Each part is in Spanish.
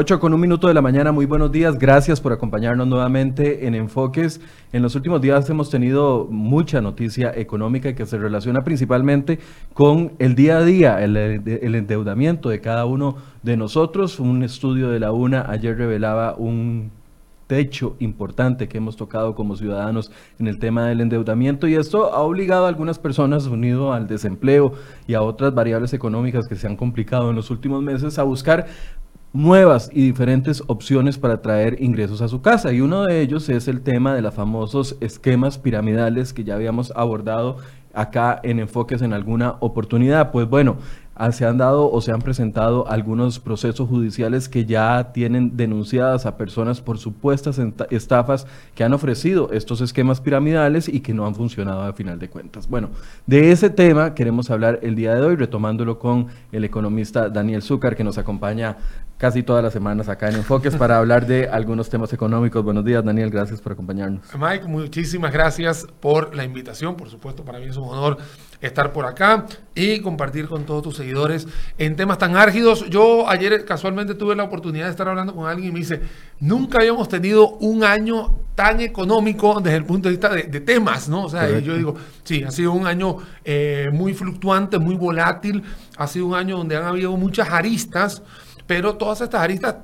8 con un minuto de la mañana, muy buenos días, gracias por acompañarnos nuevamente en Enfoques. En los últimos días hemos tenido mucha noticia económica que se relaciona principalmente con el día a día, el, endeudamiento de cada uno de nosotros. Un estudio de la UNA ayer revelaba un techo importante que hemos tocado como ciudadanos en el tema del endeudamiento y esto ha obligado a algunas personas, unido al desempleo y a otras variables económicas que se han complicado en los últimos meses, a buscar nuevas y diferentes opciones para traer ingresos a su casa. Y uno de ellos es el tema de los famosos esquemas piramidales que ya habíamos abordado acá en Enfoques en alguna oportunidad. Pues bueno, Ah, se han dado o se han presentado algunos procesos judiciales que ya tienen denunciadas a personas por supuestas estafas que han ofrecido estos esquemas piramidales y que no han funcionado a final de cuentas. Bueno, de ese tema queremos hablar el día de hoy, retomándolo con el economista Daniel Zúcar, que nos acompaña casi todas las semanas acá en Enfoques para hablar de algunos temas económicos. Buenos días, Daniel, gracias por acompañarnos. Mike, muchísimas gracias por la invitación. Por supuesto, para mí es un honor estar por acá y compartir con todos tus seguidores en temas tan árgidos. Yo ayer casualmente tuve la oportunidad de estar hablando con alguien y me dice, nunca habíamos tenido un año tan económico desde el punto de vista de, temas, ¿no? O sea, yo digo, sí, ha sido un año eh, muy fluctuante, muy volátil, ha sido un año donde han habido muchas aristas pero todas estas aristas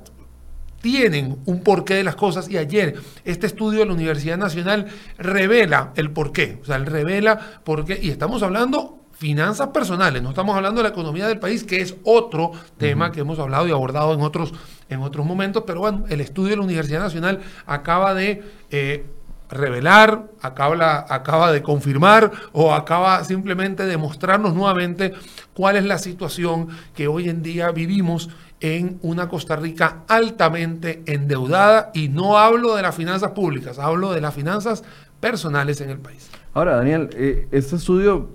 tienen un porqué de las cosas y ayer este estudio de la Universidad Nacional revela el porqué, o sea, revela por qué, y estamos hablando finanzas personales, no estamos hablando de la economía del país, que es otro tema que hemos hablado y abordado en otros, en otros momentos, pero bueno, el estudio de la Universidad Nacional acaba de... Eh, revelar, acaba, acaba de confirmar o acaba simplemente de mostrarnos nuevamente cuál es la situación que hoy en día vivimos en una Costa Rica altamente endeudada y no hablo de las finanzas públicas, hablo de las finanzas personales en el país. Ahora, Daniel, eh, este estudio,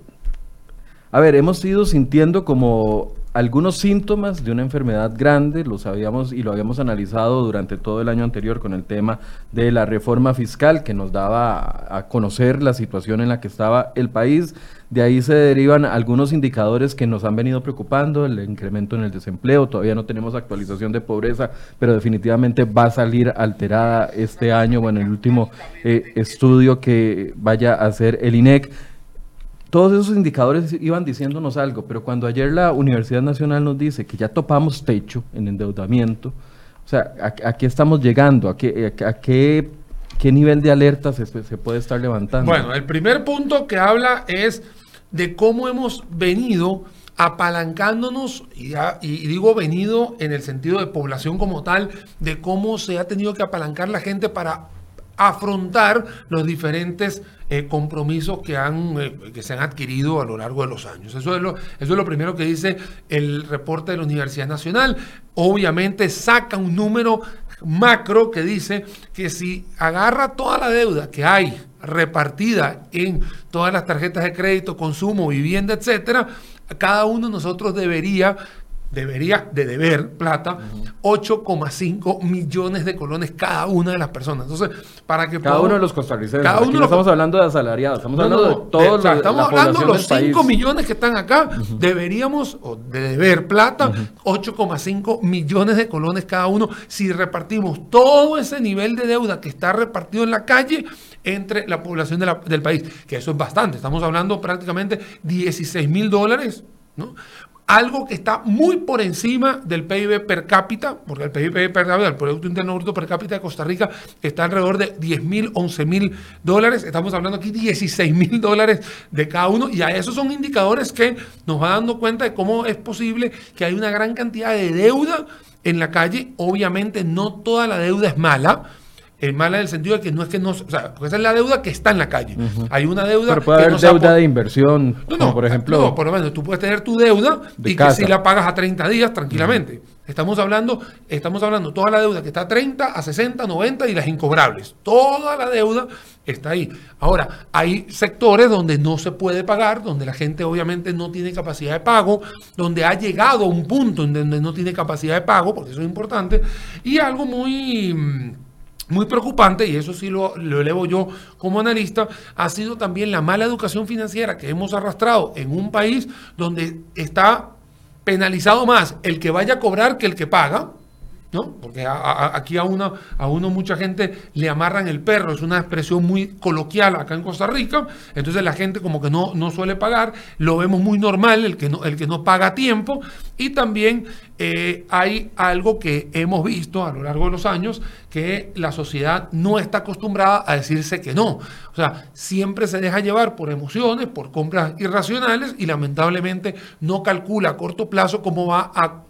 a ver, hemos ido sintiendo como algunos síntomas de una enfermedad grande, lo sabíamos y lo habíamos analizado durante todo el año anterior con el tema de la reforma fiscal que nos daba a conocer la situación en la que estaba el país. De ahí se derivan algunos indicadores que nos han venido preocupando, el incremento en el desempleo, todavía no tenemos actualización de pobreza, pero definitivamente va a salir alterada este año, bueno, el último eh, estudio que vaya a hacer el INEC todos esos indicadores iban diciéndonos algo, pero cuando ayer la Universidad Nacional nos dice que ya topamos techo en endeudamiento, o sea, ¿a, qué estamos llegando? ¿A qué, a, qué, qué, nivel de alerta se, puede estar levantando? Bueno, el primer punto que habla es de cómo hemos venido apalancándonos, y, digo venido en el sentido de población como tal, de cómo se ha tenido que apalancar la gente para afrontar los diferentes eh, compromisos que, han, eh, que se han adquirido a lo largo de los años. Eso es, lo, eso es lo primero que dice el reporte de la Universidad Nacional. Obviamente saca un número macro que dice que si agarra toda la deuda que hay repartida en todas las tarjetas de crédito, consumo, vivienda, etcétera, cada uno de nosotros debería debería de deber plata 8,5 millones de colones cada una de las personas. Entonces, para que cada uno de los costarricenses. Cada uno no estamos hablando de asalariados, estamos hablando de todos los Estamos hablando de los 5 millones que están acá. Deberíamos de deber plata 8,5 millones de colones cada uno si repartimos todo ese nivel de deuda que está repartido en la calle entre la población del país, que eso es bastante. Estamos hablando prácticamente 16 mil dólares ¿no? Algo que está muy por encima del PIB per cápita, porque el PIB per cápita, el Producto Interno Bruto per cápita de Costa Rica está alrededor de 10 mil, 11 mil dólares. Estamos hablando aquí 16 mil dólares de cada uno y a esos son indicadores que nos va dando cuenta de cómo es posible que hay una gran cantidad de deuda en la calle. Obviamente no toda la deuda es mala es mala en el sentido de que no es que no, o sea, esa es la deuda que está en la calle. Hay una deuda Pero puede haber deuda de inversión, no, por ejemplo. No, por lo menos tú puedes tener tu deuda y que si la pagas a 30 días tranquilamente. Estamos hablando, estamos hablando toda la deuda que está a 30, a 60, 90 y las incobrables. Toda la deuda está ahí. Ahora, hay sectores donde no se puede pagar, donde la gente obviamente no tiene capacidad de pago, donde ha llegado a un punto en donde no tiene capacidad de pago, porque eso es importante, y algo muy muy preocupante, y eso sí lo, elevo yo como analista, ha sido también la mala educación financiera que hemos arrastrado en un país donde está penalizado más el que vaya a cobrar que el que paga. ¿No? Porque aquí a uno, a uno mucha gente le amarran el perro, es una expresión muy coloquial acá en Costa Rica, entonces la gente como que no, no suele pagar, lo vemos muy normal, el que no, el que no paga a tiempo, y también eh, hay algo que hemos visto a lo largo de los años, que la sociedad no está acostumbrada a decirse que no. O sea, siempre se deja llevar por emociones, por compras irracionales, y lamentablemente no calcula a corto plazo cómo va a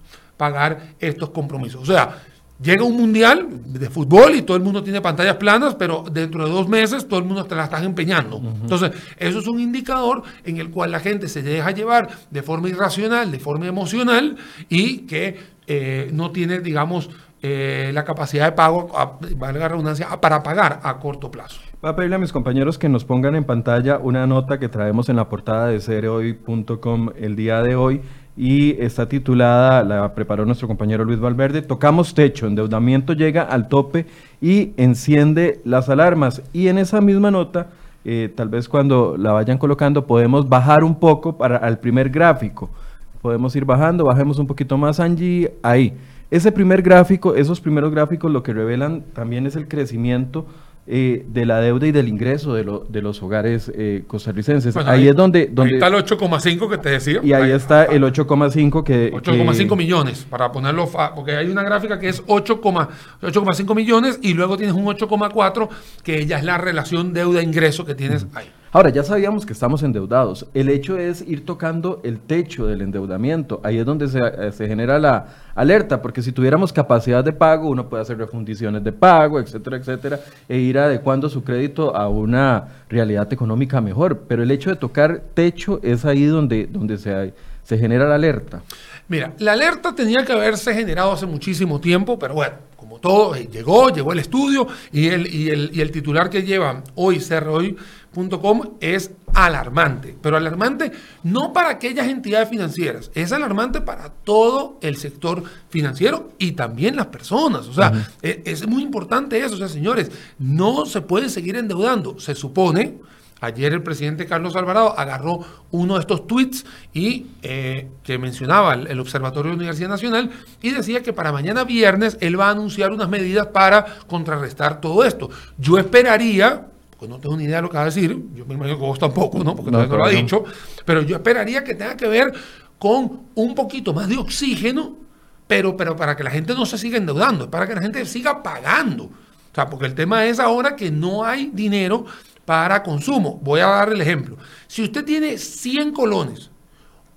pagar estos compromisos. O sea, llega un mundial de fútbol y todo el mundo tiene pantallas planas, pero dentro de dos meses todo el mundo te la está empeñando. Entonces, eso es un indicador en el cual la gente se deja llevar de forma irracional, de forma emocional y que eh, no tiene, digamos, eh, la capacidad de pago, valga la redundancia, para pagar a corto plazo. Voy a pedirle a mis compañeros que nos pongan en pantalla una nota que traemos en la portada de cereoy.com el día de hoy y está titulada, la preparó nuestro compañero Luis Valverde, Tocamos techo, endeudamiento llega al tope y enciende las alarmas. Y en esa misma nota, eh, tal vez cuando la vayan colocando, podemos bajar un poco para al primer gráfico. Podemos ir bajando, bajemos un poquito más, Angie, ahí. Ese primer gráfico, esos primeros gráficos lo que revelan también es el crecimiento eh, de la deuda y del ingreso de, de los hogares eh, costarricenses. ahí, es donde, donde... está el 8,5 que te decía. Y ahí, está el 8,5 que... 8,5 millones, para ponerlo... Porque hay una gráfica que es 8,5 millones y luego tienes un 8,4 que ya es la relación deuda-ingreso que tienes ahí. Ahora, ya sabíamos que estamos endeudados. El hecho es ir tocando el techo del endeudamiento. Ahí es donde se, eh, se, genera la alerta, porque si tuviéramos capacidad de pago, uno puede hacer refundiciones de pago, etcétera, etcétera, e ir adecuando su crédito a una realidad económica mejor. Pero el hecho de tocar techo es ahí donde, donde se, se genera la alerta. Mira, la alerta tenía que haberse generado hace muchísimo tiempo, pero bueno, como todo, eh, llegó, llegó el estudio y el, y el, y el titular que lleva hoy, hoy .com es alarmante, pero alarmante no para aquellas entidades financieras, es alarmante para todo el sector financiero y también las personas. O sea, e, es, muy importante eso. O sea, señores, no se puede seguir endeudando. Se supone, ayer el presidente Carlos Alvarado agarró uno de estos tweets y eh, que mencionaba el, el Observatorio de Universidad Nacional y decía que para mañana viernes él va a anunciar unas medidas para contrarrestar todo esto. Yo esperaría pues no tengo ni idea de lo que va a decir, yo me imagino que vos tampoco, ¿no? Porque no, no lo ha dicho, pero yo esperaría que tenga que ver con un poquito más de oxígeno, pero, pero para que la gente no se siga endeudando, para que la gente siga pagando. O sea, porque el tema es ahora que no hay dinero para consumo. Voy a dar el ejemplo. Si usted tiene 100 colones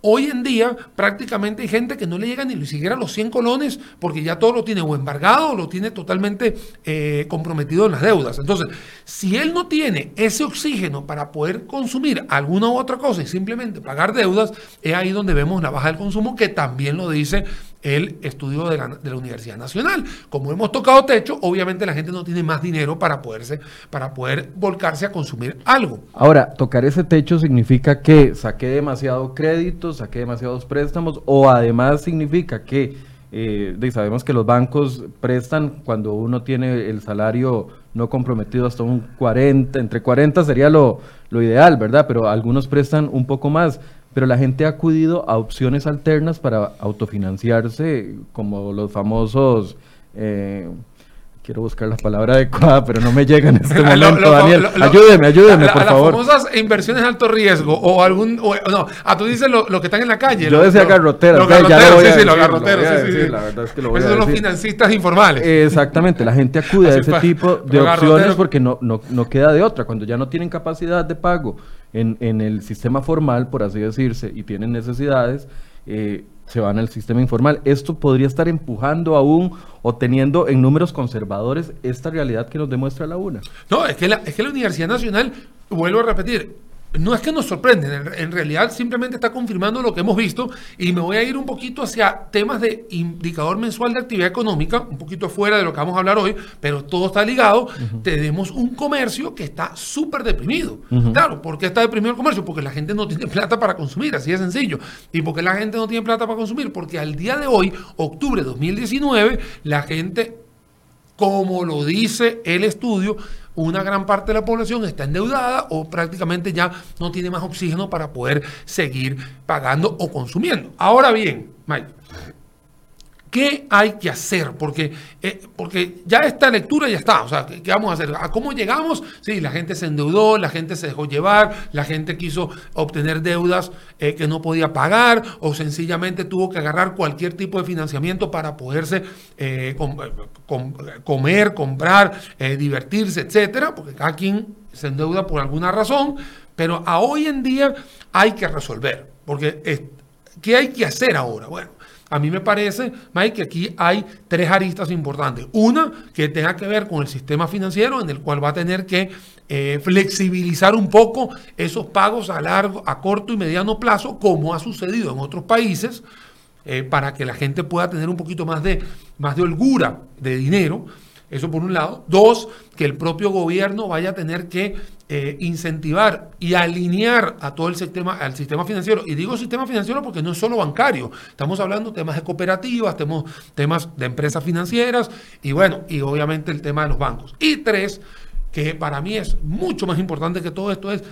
Hoy en día prácticamente hay gente que no le llega ni siquiera los 100 colones porque ya todo lo tiene o embargado o lo tiene totalmente eh, comprometido en las deudas. Entonces, si él no tiene ese oxígeno para poder consumir alguna u otra cosa y simplemente pagar deudas, es ahí donde vemos la baja del consumo que también lo dice el estudio de la, Universidad Nacional. Como hemos tocado techo, obviamente la gente no tiene más dinero para, poderse, para poder volcarse a consumir algo. Ahora, tocar ese techo significa que saqué demasiado crédito, saqué demasiados préstamos, o además significa que eh, sabemos que los bancos prestan cuando uno tiene el salario no comprometido hasta un 40, entre 40 sería lo, lo ideal, ¿verdad? Pero algunos prestan un poco más pero la gente ha acudido a opciones alternas para autofinanciarse, como los famosos... Eh, quiero buscar la palabra adecuada, pero no me llega en este momento, Daniel. ayúdeme, ayúdeme, por favor. Las famosas inversiones de alto riesgo o algún... no, a ah, tú dices lo, que están en la calle. Yo decía. Los garroteros, sí, sí, los garroteros, sí, sí. La verdad es que lo voy Esos son los financistas informales. Exactamente, la gente acude a ese tipo de opciones porque no, no, no queda de otra. Cuando ya no tienen capacidad de pago en, en el sistema formal, por así decirse, y tienen necesidades, eh, se van al sistema informal. Esto podría estar empujando aún o teniendo en números conservadores esta realidad que nos demuestra la UNA. No, es que la, es que la Universidad Nacional, vuelvo a repetir, no es que nos sorprenden, en realidad simplemente está confirmando lo que hemos visto y me voy a ir un poquito hacia temas de indicador mensual de actividad económica, un poquito fuera de lo que vamos a hablar hoy, pero todo está ligado. Tenemos un comercio que está súper deprimido. Claro, ¿por qué está deprimido el comercio? Porque la gente no tiene plata para consumir, así de sencillo. ¿Y por qué la gente no tiene plata para consumir? Porque al día de hoy, octubre de 2019, la gente, como lo dice el estudio, una gran parte de la población está endeudada o prácticamente ya no tiene más oxígeno para poder seguir pagando o consumiendo. Ahora bien, Mike, ¿Qué hay que hacer? Porque, eh, porque ya esta lectura ya está. O sea, ¿qué, vamos a hacer? ¿A cómo llegamos? Sí, la gente se endeudó, la gente se dejó llevar, la gente quiso obtener deudas eh, que no podía pagar o sencillamente tuvo que agarrar cualquier tipo de financiamiento para poderse eh, comer, comprar, divertirse, etcétera, porque cada quien se endeuda por alguna razón, pero a hoy en día hay que resolver, porque ¿qué hay que hacer ahora? Bueno, a mí me parece, Mike, que aquí hay tres aristas importantes. Una que tenga que ver con el sistema financiero, en el cual va a tener que eh, flexibilizar un poco esos pagos a largo, a corto y mediano plazo, como ha sucedido en otros países, eh, para que la gente pueda tener un poquito más de, más de holgura de dinero. Eso por un lado. Dos, que el propio gobierno vaya a tener que eh, incentivar y alinear a todo el sistema, al sistema financiero. Y digo sistema financiero porque no es solo bancario. Estamos hablando de temas de cooperativas, tenemos temas de empresas financieras y bueno, y obviamente el tema de los bancos. Y tres, que para mí es mucho más importante que todo esto es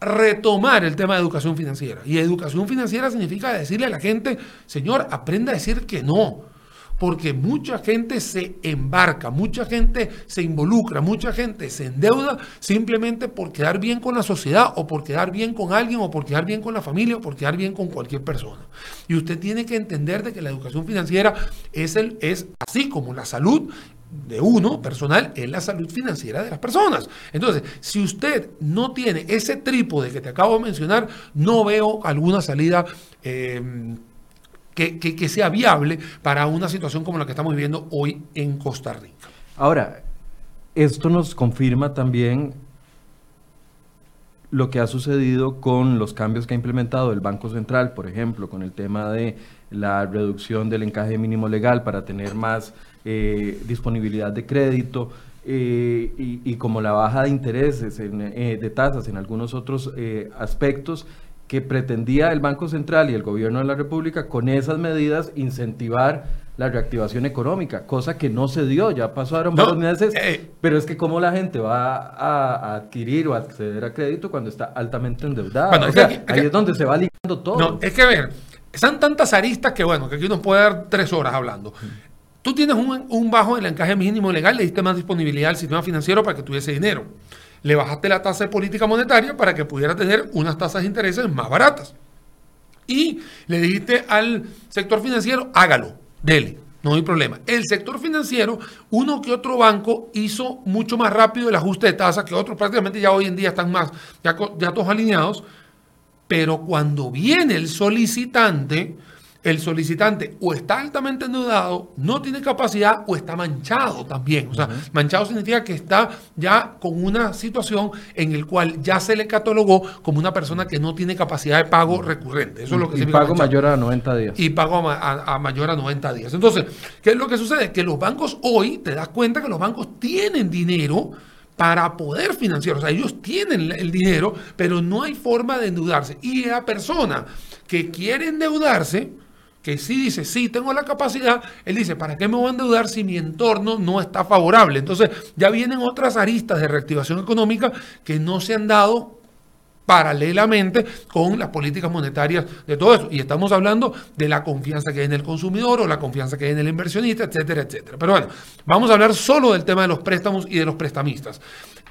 retomar el tema de educación financiera. Y educación financiera significa decirle a la gente, señor, aprenda a decir que no porque mucha gente se embarca, mucha gente se involucra, mucha gente se endeuda simplemente por quedar bien con la sociedad o por quedar bien con alguien o por quedar bien con la familia o por quedar bien con cualquier persona. Y usted tiene que entender de que la educación financiera es, el, es así como la salud de uno personal es la salud financiera de las personas. Entonces, si usted no tiene ese trípode que te acabo de mencionar, no veo alguna salida. Eh, que, sea viable para una situación como la que estamos viviendo hoy en Costa Rica. Ahora, esto nos confirma también lo que ha sucedido con los cambios que ha implementado el Banco Central, por ejemplo, con el tema de la reducción del encaje mínimo legal para tener más eh, disponibilidad de crédito eh, y, como la baja de intereses, eh, de tasas en algunos otros aspectos que pretendía el Banco Central y el Gobierno de la República con esas medidas incentivar la reactivación económica, cosa que no se dio, ya pasaron varios meses, eh. pero es que cómo la gente va a, adquirir o acceder a crédito cuando está altamente endeudada. ahí es donde se va ligando todo. No, es que a ver, están tantas aristas que bueno, que aquí nos puede dar tres horas hablando. Tú tienes un, un bajo el encaje mínimo legal, le diste más disponibilidad al sistema financiero para que tuviese dinero le bajaste la tasa de política monetaria para que pudiera tener unas tasas de intereses más baratas. Y le dijiste al sector financiero, hágalo, dele, no hay problema. El sector financiero, uno que otro banco hizo mucho más rápido el ajuste de tasa que otros, prácticamente ya hoy en día están más, ya, ya todos alineados, pero cuando viene el solicitante, el solicitante o está altamente endeudado, no tiene capacidad o está manchado también. O sea, manchado significa que está ya con una situación en el cual ya se le catalogó como una persona que no tiene capacidad de pago recurrente. Eso es lo que y pago mayor a 90 días. Y pago a, mayor a 90 días. Entonces, ¿qué es lo que sucede? Que los bancos hoy, te das cuenta que los bancos tienen dinero para poder financiar. O sea, ellos tienen el dinero, pero no hay forma de endeudarse. Y la persona que quiere endeudarse, que sí dice, sí, tengo la capacidad, él dice, ¿para qué me voy a endeudar si mi entorno no está favorable? Entonces ya vienen otras aristas de reactivación económica que no se han dado paralelamente con las políticas monetarias de todo eso. Y estamos hablando de la confianza que hay en el consumidor o la confianza que hay en el inversionista, etcétera, etcétera. Pero bueno, vamos a hablar solo del tema de los préstamos y de los prestamistas.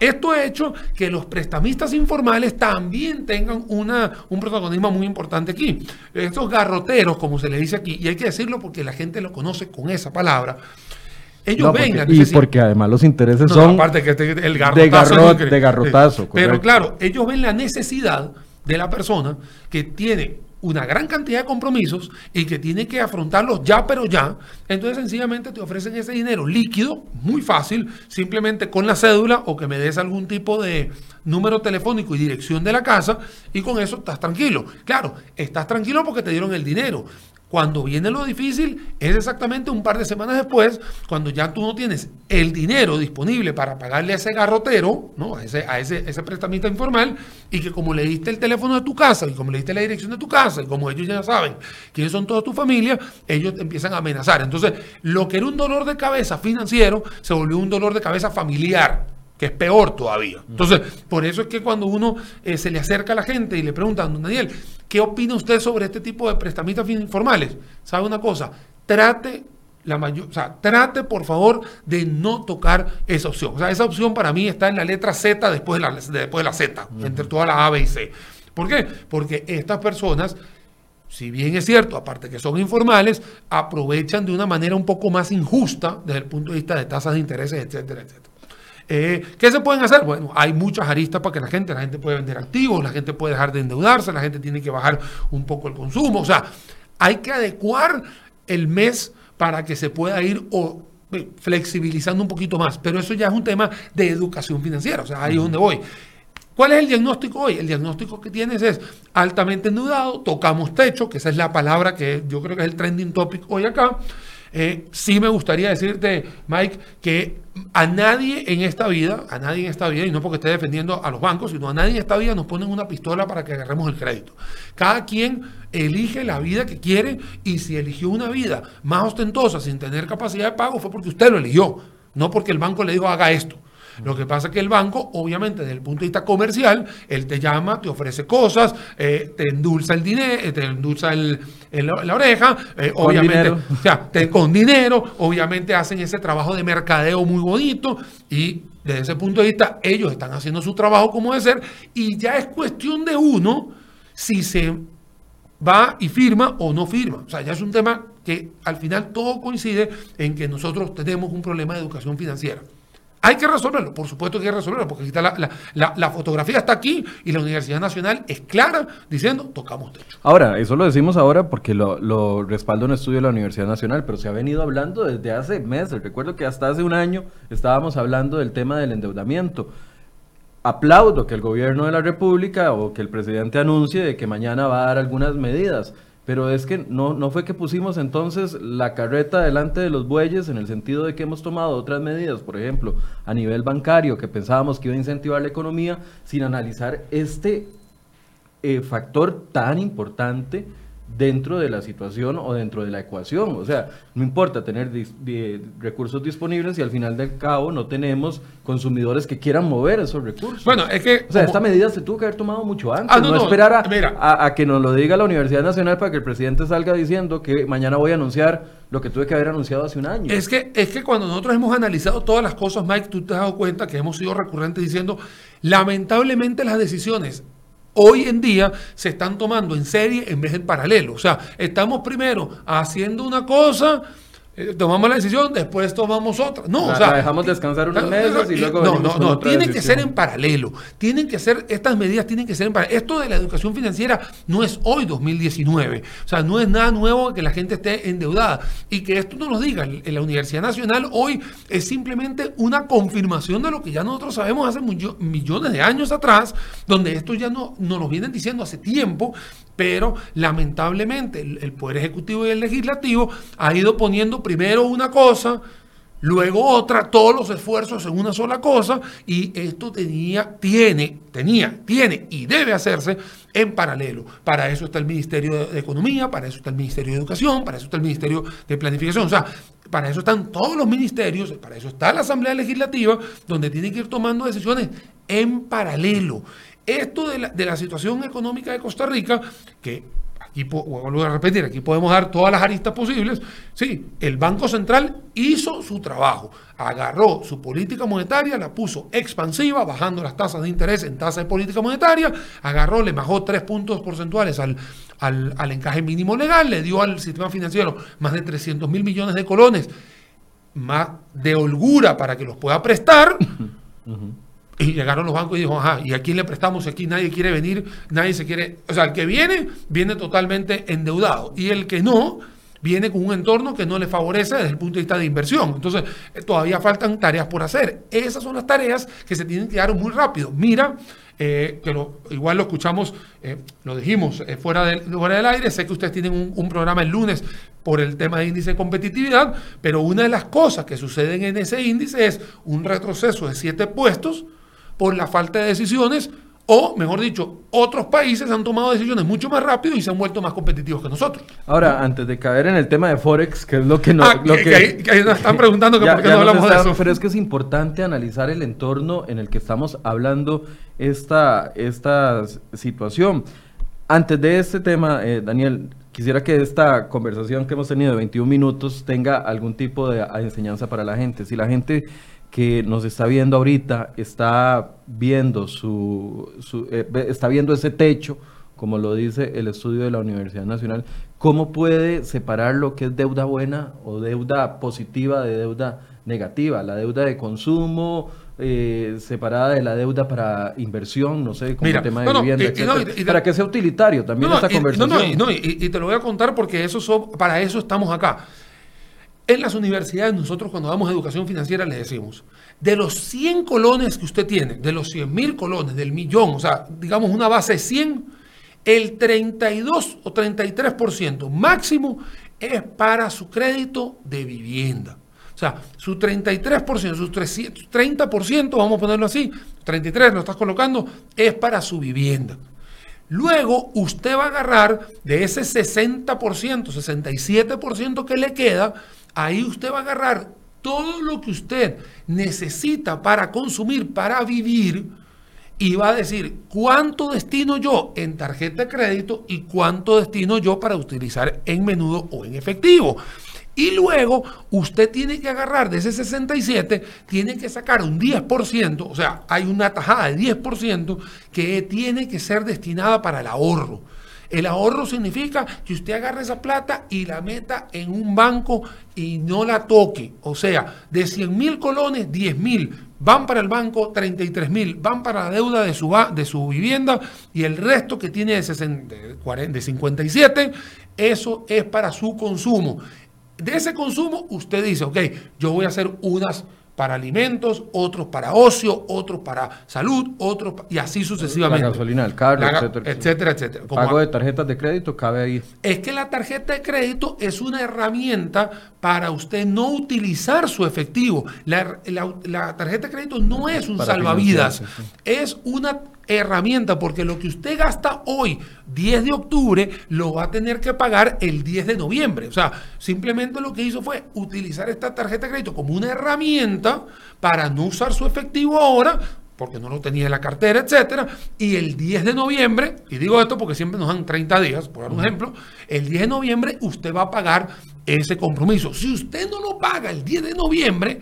Esto ha hecho que los prestamistas informales también tengan una, un protagonismo muy importante aquí. Estos garroteros, como se le dice aquí, y hay que decirlo porque la gente lo conoce con esa palabra, ellos ven Y porque además los intereses son aparte que este, el garrotazo de, de garrotazo. Pero claro, ellos ven la necesidad de la persona que tiene una gran cantidad de compromisos y que tiene que afrontarlos ya, pero ya, entonces sencillamente te ofrecen ese dinero líquido, muy fácil, simplemente con la cédula o que me des algún tipo de número telefónico y dirección de la casa y con eso estás tranquilo. Claro, estás tranquilo porque te dieron el dinero. Cuando viene lo difícil es exactamente un par de semanas después, cuando ya tú no tienes el dinero disponible para pagarle a ese garrotero, ¿no? a, ese, a ese, ese prestamista informal, y que como le diste el teléfono de tu casa, y como le diste la dirección de tu casa, y como ellos ya saben quiénes son toda tu familia, ellos te empiezan a amenazar. Entonces, lo que era un dolor de cabeza financiero se volvió un dolor de cabeza familiar que es peor todavía. Entonces, por eso es que cuando uno eh, se le acerca a la gente y le preguntan, Daniel, ¿qué opina usted sobre este tipo de prestamistas informales? ¿Sabe una cosa? trate la mayor, o sea, trate por favor de no tocar esa opción. O sea, esa opción para mí está en la letra Z después de la, después de la Z, entre todas las A, B y C. ¿Por qué? Porque estas personas, si bien es cierto, aparte que son informales, aprovechan de una manera un poco más injusta desde el punto de vista de tasas de intereses, etcétera, etcétera. Eh, ¿Qué se pueden hacer? Bueno, hay muchas aristas para que la gente, la gente puede vender activos, la gente puede dejar de endeudarse, la gente tiene que bajar un poco el consumo. O sea, hay que adecuar el mes para que se pueda ir eh, flexibilizando un poquito más. Pero eso ya es un tema de educación financiera, o sea, ahí es donde voy. ¿Cuál es el diagnóstico hoy? El diagnóstico que tienes es altamente endeudado, tocamos techo, que esa es la palabra que yo creo que es el trending topic hoy acá. Eh, sí me gustaría decirte, Mike, que a nadie en esta vida, a nadie en esta vida, y no porque esté defendiendo a los bancos, sino a nadie en esta vida nos ponen una pistola para que agarremos el crédito. Cada quien elige la vida que quiere y si eligió una vida más ostentosa sin tener capacidad de pago fue porque usted lo eligió, no porque el banco le dijo haga esto. Lo que pasa es que el banco, obviamente, desde el punto de vista comercial, él te llama, te ofrece cosas, eh, te endulza el dinero, eh, te endulza el, la oreja, eh, obviamente, o sea, con dinero, obviamente hacen ese trabajo de mercadeo muy bonito y desde ese punto de vista ellos están haciendo su trabajo como debe ser y ya es cuestión de uno si se va y firma o no firma. O sea, ya es un tema que al final todo coincide en que nosotros tenemos un problema de educación financiera. Hay que resolverlo, por supuesto que hay que resolverlo, porque está la, fotografía está aquí y la Universidad Nacional es clara diciendo tocamos techo. Ahora, eso lo decimos ahora porque lo, lo respalda un estudio de la Universidad Nacional, pero se ha venido hablando desde hace meses. Recuerdo que hasta hace un año estábamos hablando del tema del endeudamiento. Aplaudo que el gobierno de la República o que el presidente anuncie de que mañana va a dar algunas medidas pero es que no, no fue que pusimos entonces la carreta delante de los bueyes en el sentido de que hemos tomado otras medidas, por ejemplo, a nivel bancario, que pensábamos que iba a incentivar la economía, sin analizar este eh, factor tan importante dentro de la situación o dentro de la ecuación. O sea, no importa tener recursos disponibles y al final del cabo no tenemos consumidores que quieran mover esos recursos. Bueno, es que... O sea, esta medida se tuvo que haber tomado mucho antes. Ah, no, esperar a, a, que nos lo diga la Universidad Nacional para que el presidente salga diciendo que mañana voy a anunciar lo que tuve que haber anunciado hace un año. Es que, es que cuando nosotros hemos analizado todas las cosas, Mike, tú te has dado cuenta que hemos sido recurrentes diciendo, lamentablemente las decisiones hoy en día se están tomando en serie en vez de en paralelo. O sea, estamos primero haciendo una cosa eh, tomamos la decisión, después tomamos otra. No, o sea, dejamos descansar unos meses y luego. No, no, no, tienen que ser en paralelo. Tienen que ser, estas medidas tienen que ser en paralelo. Esto de la educación financiera no es hoy 2019. O sea, no es nada nuevo que la gente esté endeudada. Y que esto no nos diga en la Universidad Nacional hoy es simplemente una confirmación de lo que ya nosotros sabemos hace millones de años atrás, donde esto ya no, nos lo vienen diciendo hace tiempo, pero lamentablemente el Poder Ejecutivo y el Legislativo ha ido poniendo primero una cosa, luego otra, todos los esfuerzos en una sola cosa, y esto tenía, tiene, tenía, tiene y debe hacerse en paralelo. Para eso está el Ministerio de Economía, para eso está el Ministerio de Educación, para eso está el Ministerio de Planificación. O sea, para eso están todos los ministerios, para eso está la Asamblea Legislativa, donde tienen que ir tomando decisiones en paralelo. Esto de la, de la situación económica de Costa Rica, que aquí vuelvo a repetir, aquí podemos dar todas las aristas posibles. Sí, el Banco Central hizo su trabajo, agarró su política monetaria, la puso expansiva, bajando las tasas de interés en tasa de política monetaria, agarró, le bajó tres puntos porcentuales al, al, encaje mínimo legal, le dio al sistema financiero más de 300 mil millones de colones, más de holgura para que los pueda prestar. Y llegaron los bancos y dijo, ajá, ¿y a quién le prestamos? Aquí nadie quiere venir, nadie se quiere... O sea, el que viene, viene totalmente endeudado. Y el que no, viene con un entorno que no le favorece desde el punto de vista de inversión. Entonces, eh, todavía faltan tareas por hacer. Esas son las tareas que se tienen que dar muy rápido. Mira, eh, que igual lo escuchamos, eh, lo dijimos fuera, del, fuera del aire, sé que ustedes tienen un, un, programa el lunes por el tema de índice de competitividad, pero una de las cosas que suceden en ese índice es un retroceso de siete puestos por la falta de decisiones o, mejor dicho, otros países han tomado decisiones mucho más rápido y se han vuelto más competitivos que nosotros. Ahora, antes de caer en el tema de Forex, que es lo que, no, ah, lo que, que, nos están preguntando que por qué no hablamos de eso. Pero es que es importante analizar el entorno en el que estamos hablando esta, esta situación. Antes de este tema, eh, Daniel, quisiera que esta conversación que hemos tenido de 21 minutos tenga algún tipo de enseñanza para la gente. Si la gente que nos está viendo ahorita está viendo su, eh, está viendo ese techo, como lo dice el estudio de la Universidad Nacional, ¿cómo puede separar lo que es deuda buena o deuda positiva de deuda negativa? La deuda de consumo, eh, separada de la deuda para inversión, no sé, como el tema de vivienda, para que sea utilitario también esta conversación. No, y, te lo voy a contar porque eso para eso estamos acá. En las universidades nosotros cuando damos educación financiera le decimos, de los 100 colones que usted tiene, de los 100 mil colones, del millón, o sea, digamos una base de 100, el 32 o 33% máximo es para su crédito de vivienda. O sea, su 33%, su 30%, vamos a ponerlo así, 33 lo estás colocando, es para su vivienda. Luego usted va a agarrar de ese 60%, 67% que le queda, ahí usted va a agarrar todo lo que usted necesita para consumir, para vivir, y va a decir cuánto destino yo en tarjeta de crédito y cuánto destino yo para utilizar en menudo o en efectivo. Y luego usted tiene que agarrar de ese 67, tiene que sacar un 10%, o sea, hay una tajada de 10% que tiene que ser destinada para el ahorro. El ahorro significa que usted agarre esa plata y la meta en un banco y no la toque. O sea, de 100 mil colones, 10 mil van para el banco, 33 mil van para la deuda de su, de su vivienda y el resto que tiene de, 40, de 57, eso es para su consumo. De ese consumo usted dice, ok, yo voy a hacer unas para alimentos, otros para ocio, otros para salud, otros y así sucesivamente. La gasolina, el carro, etcétera, etcétera. Pago de tarjetas de crédito cabe ahí. Es que la tarjeta de crédito es una herramienta para usted no utilizar su efectivo. La, tarjeta de crédito no es un salvavidas, es una herramienta, porque lo que usted gasta hoy, 10 de octubre, lo va a tener que pagar el 10 de noviembre. O sea, simplemente lo que hizo fue utilizar esta tarjeta de crédito como una herramienta para no usar su efectivo ahora, porque no lo tenía en la cartera, etcétera, y el 10 de noviembre, y digo esto porque siempre nos dan 30 días, por dar un ejemplo, el 10 de noviembre usted va a pagar ese compromiso. Si usted no lo paga el 10 de noviembre,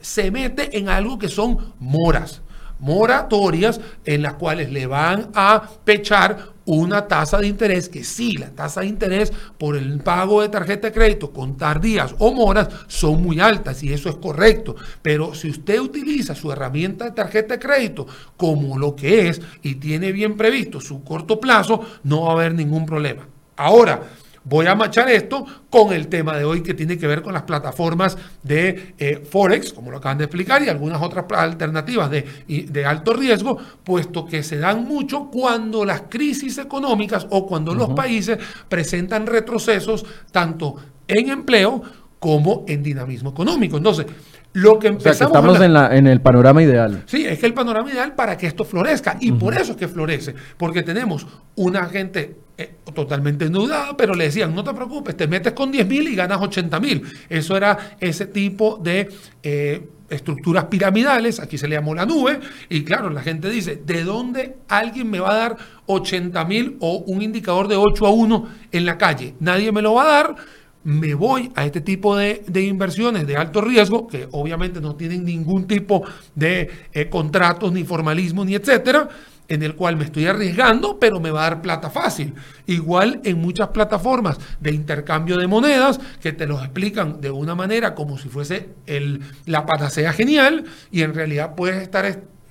se mete en algo que son moras moratorias en las cuales le van a pechar una tasa de interés que sí, la tasa de interés por el pago de tarjeta de crédito con tardías o moras son muy altas y eso es correcto. Pero si usted utiliza su herramienta de tarjeta de crédito como lo que es y tiene bien previsto su corto plazo, no va a haber ningún problema. Ahora, Voy a machar esto con el tema de hoy que tiene que ver con las plataformas de eh, Forex, como lo acaban de explicar, y algunas otras alternativas de, de, alto riesgo, puesto que se dan mucho cuando las crisis económicas o cuando los países presentan retrocesos tanto en empleo como en dinamismo económico. Entonces, lo que empezamos estamos en, la, en, el panorama ideal. Sí, es que el panorama ideal para que esto florezca. Y por eso es que florece. Porque tenemos una gente eh, totalmente endeudada, pero le decían, no te preocupes, te metes con 10 mil y ganas 80 mil. Eso era ese tipo de eh, estructuras piramidales. Aquí se le llamó la nube. Y claro, la gente dice, ¿de dónde alguien me va a dar 80 mil o un indicador de 8 a 1 en la calle? Nadie me lo va a dar me voy a este tipo de, inversiones de alto riesgo, que obviamente no tienen ningún tipo de eh, contratos, ni formalismo, ni etcétera, en el cual me estoy arriesgando, pero me va a dar plata fácil. Igual en muchas plataformas de intercambio de monedas que te los explican de una manera como si fuese el, la panacea genial y en realidad puedes estar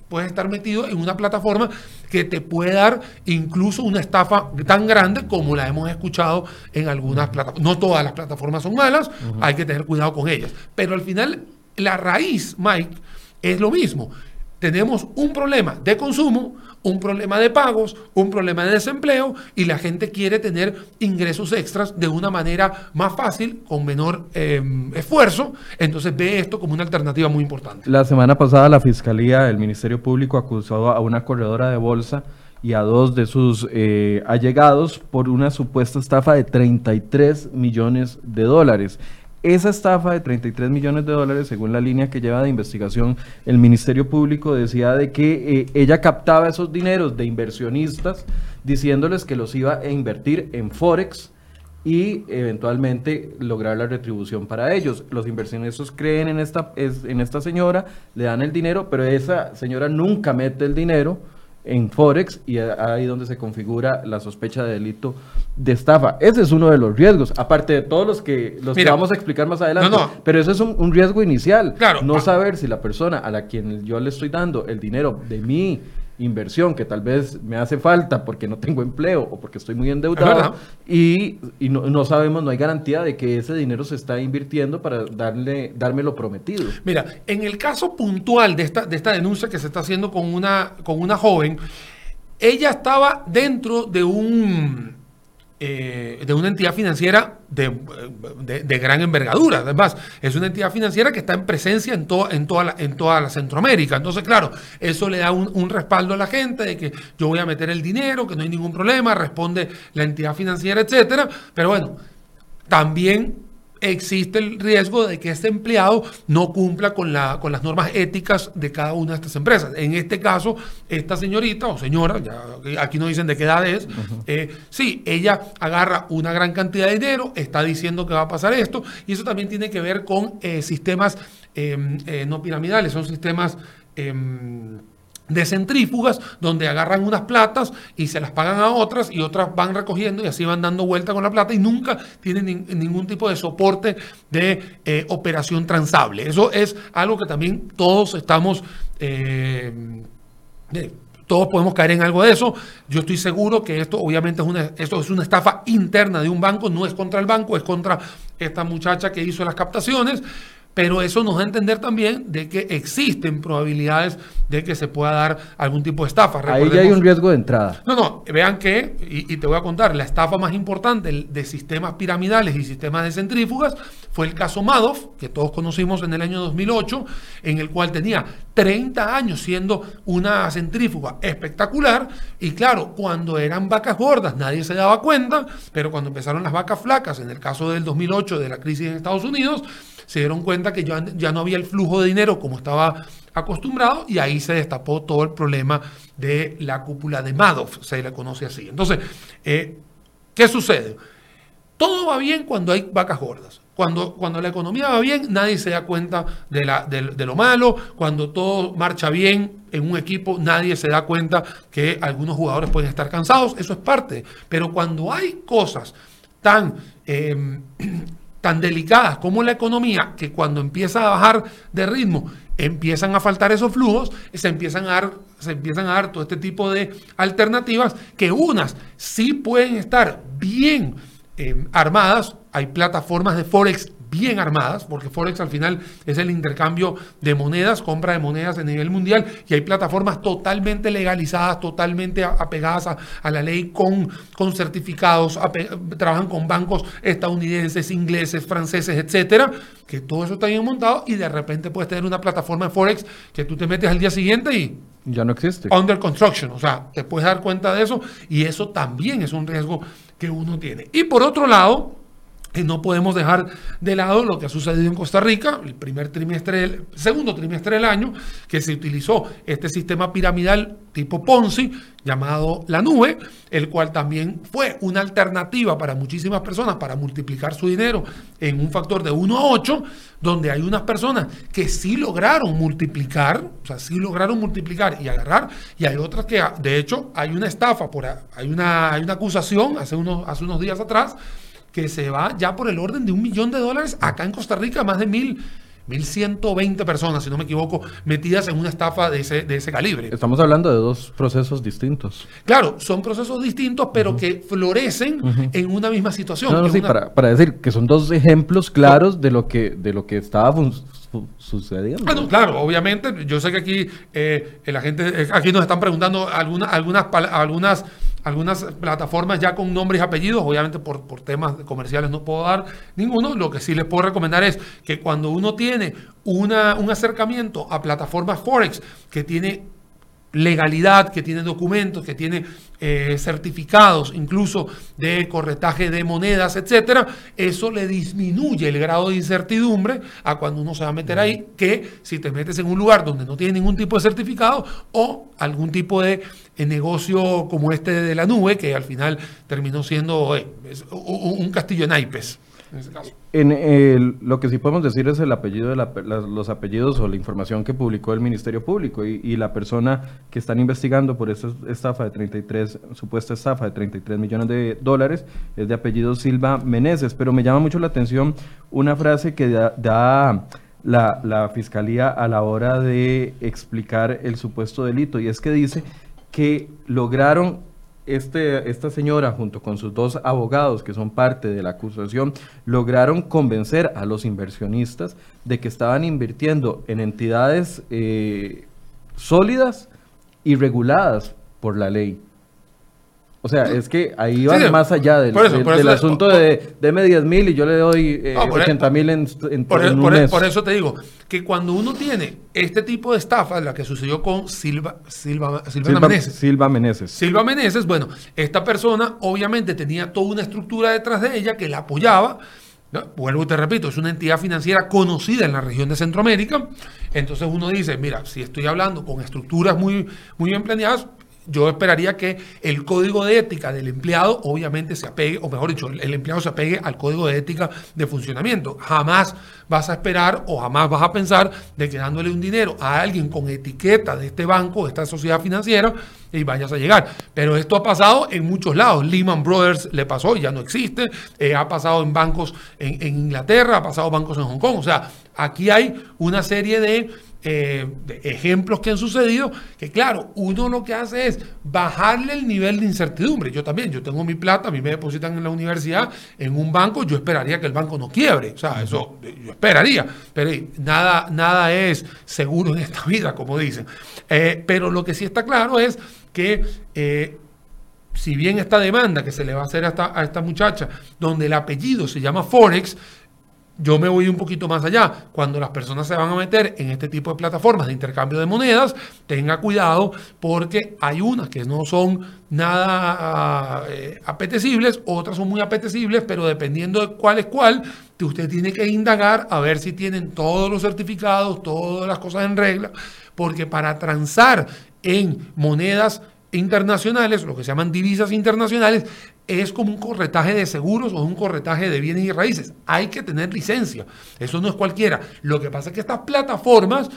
puedes estar metido en una plataforma que te puede dar incluso una estafa tan grande como la hemos escuchado en algunas plataformas. No todas las plataformas son malas, hay que tener cuidado con ellas. Pero al final, la raíz, Mike, es lo mismo. Tenemos un problema de consumo, un problema de pagos, un problema de desempleo y la gente quiere tener ingresos extras de una manera más fácil, con menor em, esfuerzo. Entonces ve esto como una alternativa muy importante. La semana pasada la Fiscalía del Ministerio Público acusó a una corredora de bolsa y a dos de sus eh, allegados por una supuesta estafa de 33 millones de dólares. Esa estafa de 33 millones de dólares, según la línea que lleva de investigación el Ministerio Público, decía de que eh, ella captaba esos dineros de inversionistas diciéndoles que los iba a invertir en Forex y eventualmente lograr la retribución para ellos. Los inversionistas creen en esta, en esta señora, le dan el dinero, pero esa señora nunca mete el dinero en Forex y ahí donde se configura la sospecha de delito de estafa. Ese es uno de los riesgos, aparte de todos los que los vamos a explicar más adelante. Pero ese es un, riesgo inicial. Claro, no saber si la persona a la quien yo le estoy dando el dinero de mí inversión que tal vez me hace falta porque no tengo empleo o porque estoy muy endeudado y, no, sabemos, no hay garantía de que ese dinero se está invirtiendo para darle, darme lo prometido. Mira, en el caso puntual de esta, de esta denuncia que se está haciendo con una, con una joven, ella estaba dentro de un eh, de una entidad financiera de, gran envergadura. Además, es una entidad financiera que está en presencia en, en, toda la, en toda la Centroamérica. Entonces, claro, eso le da un, un, respaldo a la gente de que yo voy a meter el dinero, que no hay ningún problema, responde la entidad financiera, etcétera. Pero bueno, también existe el riesgo de que este empleado no cumpla con, la, con las normas éticas de cada una de estas empresas. En este caso, esta señorita o señora, ya aquí no dicen de qué edad es, eh, sí, ella agarra una gran cantidad de dinero, está diciendo que va a pasar esto, y eso también tiene que ver con eh, sistemas em, eh, no piramidales, son sistemas em, de centrífugas donde agarran unas platas y se las pagan a otras y otras van recogiendo y así van dando vuelta con la plata y nunca tienen ningún tipo de soporte de eh, operación transable. Eso es algo que también todos estamos... Eh, todos podemos caer en algo de eso. Yo estoy seguro que esto obviamente es una, esto es una estafa interna de un banco, no es contra el banco, es contra esta muchacha que hizo las captaciones pero eso nos da a entender también de que existen probabilidades de que se pueda dar algún tipo de estafa. Ahí ya hay un riesgo de entrada. No, no, vean que, y, te voy a contar, la estafa más importante de sistemas piramidales y sistemas de centrífugas fue el caso Madoff, que todos conocimos en el año 2008, en el cual tenía 30 años siendo una centrífuga espectacular, y claro, cuando eran vacas gordas nadie se daba cuenta, pero cuando empezaron las vacas flacas, en el caso del 2008 de la crisis en Estados Unidos, se dieron cuenta que ya, ya no había el flujo de dinero como estaba acostumbrado y ahí se destapó todo el problema de la cúpula de Madoff, se le conoce así. Entonces, eh, ¿qué sucede? Todo va bien cuando hay vacas gordas. Cuando, cuando la economía va bien, nadie se da cuenta de, la, de, lo malo. Cuando todo marcha bien en un equipo, nadie se da cuenta que algunos jugadores pueden estar cansados. Eso es parte. Pero cuando hay cosas tan eh, tan delicadas como la economía, que cuando empieza a bajar de ritmo, empiezan a faltar esos flujos, se empiezan a dar, se empiezan a dar todo este tipo de alternativas, que unas sí pueden estar bien eh, armadas, hay plataformas de Forex bien armadas, porque Forex al final es el intercambio de monedas, compra de monedas a nivel mundial, y hay plataformas totalmente legalizadas, totalmente apegadas a, la ley con, con certificados, trabajan con bancos estadounidenses, ingleses, franceses, etcétera, que todo eso está bien montado y de repente puedes tener una plataforma de Forex que tú te metes al día siguiente y ya no existe. Under construction, o sea, te puedes dar cuenta de eso y eso también es un riesgo que uno tiene. Y por otro lado, y no podemos dejar de lado lo que ha sucedido en Costa Rica, el primer trimestre, el segundo trimestre del año, que se utilizó este sistema piramidal tipo Ponzi llamado la nube, el cual también fue una alternativa para muchísimas personas para multiplicar su dinero en un factor de 1 a 8, donde hay unas personas que sí lograron multiplicar, o sea, sí lograron multiplicar y agarrar, y hay otras que, de hecho, hay una estafa, por, hay, una, hay una acusación hace unos, hace unos días atrás, que se va ya por el orden de un millón de dólares. Acá en Costa Rica, más de mil. 1.120 personas, si no me equivoco, metidas en una estafa de ese, de ese calibre. Estamos hablando de dos procesos distintos. Claro, son procesos distintos, pero que florecen en una misma situación. No, sí, para, para, decir que son dos ejemplos claros de lo que, de lo que estaba sucediendo. Bueno, claro, obviamente, yo sé que aquí eh, la gente, eh, aquí nos están preguntando algunas, algunas, algunas algunas plataformas ya con nombres y apellidos, obviamente por, por temas comerciales no puedo dar ninguno, lo que sí les puedo recomendar es que cuando uno tiene una, un acercamiento a plataformas Forex que tiene legalidad, que tiene documentos, que tiene eh, certificados incluso de corretaje de monedas, etcétera, eso le disminuye el grado de incertidumbre a cuando uno se va a meter ahí, que si te metes en un lugar donde no tiene ningún tipo de certificado o algún tipo de eh, negocio como este de la nube, que al final terminó siendo eh, un castillo en naipes en. En lo que sí podemos decir es el apellido de los apellidos o la información que publicó el Ministerio Público y, la persona que están investigando por esta estafa de 33, supuesta estafa de 33 millones de dólares, es de apellido Silva Meneses. Pero me llama mucho la atención una frase que da, la, la Fiscalía a la hora de explicar el supuesto delito y es que dice que lograron este, esta señora, junto con sus dos abogados, que son parte de la acusación, lograron convencer a los inversionistas de que estaban invirtiendo en entidades eh, sólidas y reguladas por la ley. O sea, es que ahí va más allá del, asunto de deme 10 mil y yo le doy eh, 80 mil en, en, por, un mes. por, eso te digo que cuando uno tiene este tipo de estafa, la que sucedió con Silva, Silva, Silva, Meneses. Silva Meneses. Silva Meneses, bueno, esta persona obviamente tenía toda una estructura detrás de ella que la apoyaba. Vuelvo y te repito, es una entidad financiera conocida en la región de Centroamérica. Entonces uno dice, mira, si estoy hablando con estructuras muy, muy bien planeadas, yo esperaría que el código de ética del empleado obviamente se apegue, o mejor dicho, el empleado se apegue al código de ética de funcionamiento. Jamás vas a esperar o jamás vas a pensar de que dándole un dinero a alguien con etiqueta de este banco, de esta sociedad financiera, y vayas a llegar. Pero esto ha pasado en muchos lados. Lehman Brothers le pasó, ya no existe. Eh, ha pasado en bancos en, en Inglaterra, ha pasado bancos en Hong Kong. O sea, aquí hay una serie de eh, ejemplos que han sucedido, que claro, uno lo que hace es bajarle el nivel de incertidumbre. Yo también, yo tengo mi plata, a mí me depositan en la universidad, en un banco, yo esperaría que el banco no quiebre. O sea, eso yo esperaría, pero nada, nada es seguro en esta vida, como dicen. Eh, pero lo que sí está claro es que... Eh, si bien esta demanda que se le va a hacer a esta, a esta muchacha, donde el apellido se llama Forex, yo me voy un poquito más allá. Cuando las personas se van a meter en este tipo de plataformas de intercambio de monedas, tenga cuidado porque hay unas que no son nada eh, apetecibles, otras son muy apetecibles, pero dependiendo de cuál es cuál, usted tiene que indagar a ver si tienen todos los certificados, todas las cosas en regla, porque para transar en monedas internacionales, lo que se llaman divisas internacionales, es como un corretaje de seguros o un corretaje de bienes y raíces. Hay que tener licencia. Eso no es cualquiera. Lo que pasa es que estas plataformas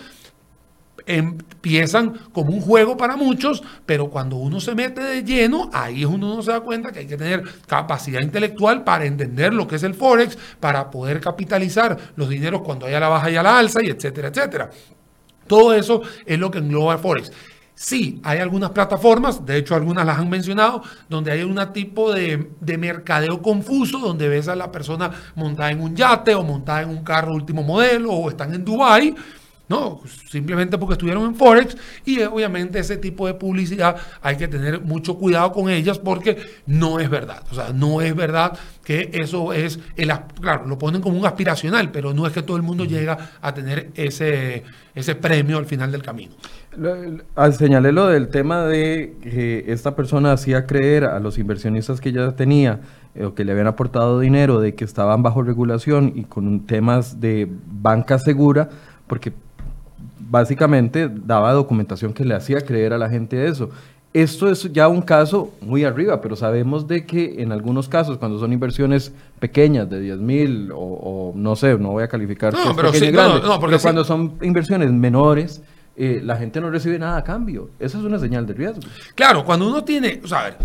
empiezan como un juego para muchos, pero cuando uno se mete de lleno, ahí es uno no se da cuenta que hay que tener capacidad intelectual para entender lo que es el Forex, para poder capitalizar los dineros cuando haya la baja y a la alza, y etcétera, etcétera. Todo eso es lo que engloba el Forex. Sí, hay algunas plataformas, de hecho algunas las han mencionado, donde hay un tipo de, mercadeo confuso, donde ves a la persona montada en un yate o montada en un carro último modelo o están en Dubai, ¿no? Simplemente porque estuvieron en Forex y eh, obviamente ese tipo de publicidad hay que tener mucho cuidado con ellas porque no es verdad. O sea, no es verdad que eso es, el, claro, lo ponen como un aspiracional, pero no es que todo el mundo llega a tener ese, ese premio al final del camino. Al señalé lo del tema de que esta persona hacía creer a los inversionistas que ya tenía eh, o que le habían aportado dinero de que estaban bajo regulación y con temas de banca segura, porque básicamente daba documentación que le hacía creer a la gente eso. Esto es ya un caso muy arriba, pero sabemos de que en algunos casos, cuando son inversiones pequeñas de 10 mil o, no sé, no voy a calificar, no, pero, sí, no, porque cuando son inversiones menores, eh, la gente no recibe nada a cambio. Esa es una señal de riesgo. Claro, cuando uno tiene, o sea, a ver,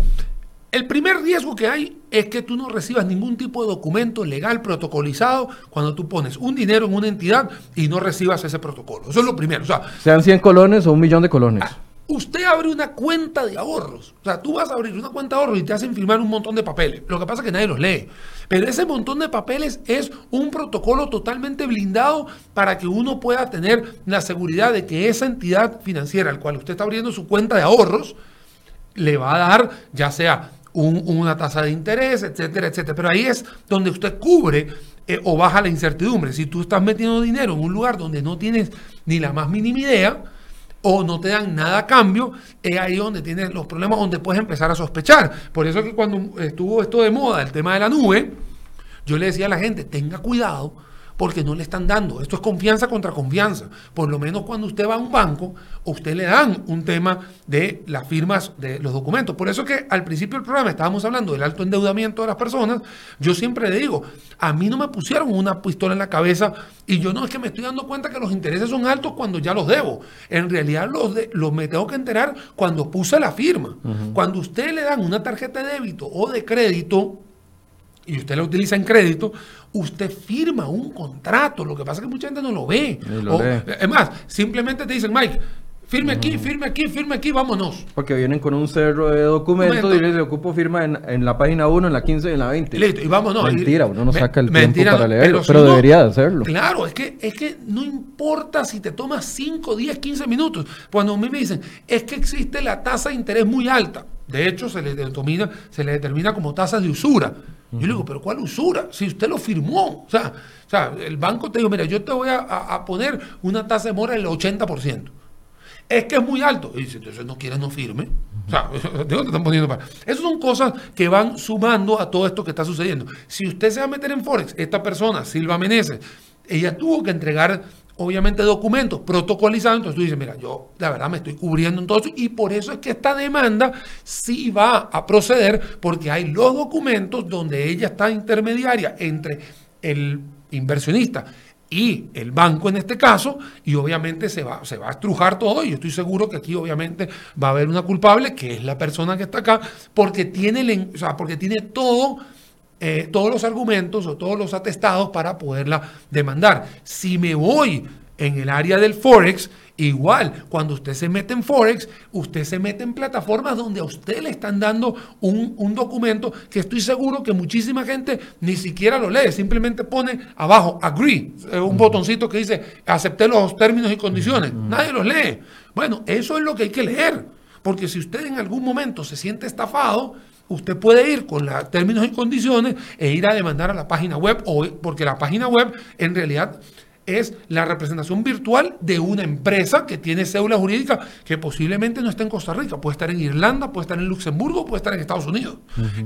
el primer riesgo que hay es que tú no recibas ningún tipo de documento legal protocolizado cuando tú pones un dinero en una entidad y no recibas ese protocolo. Eso es lo primero. O sea, Sean 100 colones o un millón de colones. Ah, usted abre una cuenta de ahorros. O sea, tú vas a abrir una cuenta de ahorros y te hacen firmar un montón de papeles. Lo que pasa es que nadie los lee. Pero ese montón de papeles es un protocolo totalmente blindado para que uno pueda tener la seguridad de que esa entidad financiera al cual usted está abriendo su cuenta de ahorros le va a dar ya sea una tasa de interés, etcétera, etcétera. Pero ahí es donde usted cubre eh, o baja la incertidumbre. Si tú estás metiendo dinero en un lugar donde no tienes ni la más mínima idea, o no te dan nada a cambio, es ahí donde tienes los problemas, donde puedes empezar a sospechar. Por eso es que cuando estuvo esto de moda, el tema de la nube, yo le decía a la gente, tenga cuidado porque no le están dando. Esto es confianza contra confianza. Por lo menos cuando usted va a un banco, usted le dan un tema de las firmas de los documentos. Por eso que al principio del programa estábamos hablando del alto endeudamiento de las personas. Yo siempre le digo, a mí no me pusieron una pistola en la cabeza y yo no es que me estoy dando cuenta que los intereses son altos cuando ya los debo. En realidad los, de, los me tengo que enterar cuando puse la firma. Cuando usted le dan una tarjeta de débito o de crédito, y usted la utiliza en crédito, usted firma un contrato. Lo que pasa es que mucha gente no lo ve. Es más, simplemente te dicen, Mike, firme aquí, firme aquí, firme aquí, vámonos. Porque vienen con un cerro de documentos y les ocupo firma en, la página 1, en la 15 y en la 20. Listo, y vámonos. Mentira, uno no saca el tiempo para leerlo, pero, debería hacerlo. Claro, es que, es que no importa si te tomas 5, 10, 15 minutos. Cuando a mí me dicen, es que existe la tasa de interés muy alta. De hecho, se le determina, se le determina como tasa de usura. Yo le digo, pero ¿cuál usura? Si usted lo firmó. O sea, o sea el banco te dijo, mira, yo te voy a, poner una tasa de mora del 80%. Es que es muy alto. Y si entonces no quiere, no firme. O sea, te están poniendo para? Esas son cosas que van sumando a todo esto que está sucediendo. Si usted se va a meter en Forex, esta persona, Silva Meneses, ella tuvo que entregar obviamente documentos protocolizados, entonces tú dices, mira, yo la verdad me estoy cubriendo en todo eso y por eso es que esta demanda sí va a proceder porque hay los documentos donde ella está intermediaria entre el inversionista y el banco en este caso, y obviamente se va, se va a estrujar todo, y yo estoy seguro que aquí obviamente va a haber una culpable, que es la persona que está acá, porque tiene, o sea, porque tiene todo eh, todos los argumentos o todos los atestados para poderla demandar. Si me voy en el área del Forex, igual, cuando usted se mete en Forex, usted se mete en plataformas donde a usted le están dando un, un, documento que estoy seguro que muchísima gente ni siquiera lo lee, simplemente pone abajo, agree, eh, un botoncito que dice, acepté los términos y condiciones. Nadie los lee. Bueno, eso es lo que hay que leer, porque si usted en algún momento se siente estafado, usted puede ir con los términos y condiciones e ir a demandar a la página web, o, porque la página web en realidad es la representación virtual de una empresa que tiene cédula jurídica que posiblemente no está en Costa Rica, puede estar en Irlanda, puede estar en Luxemburgo, puede estar en Estados Unidos.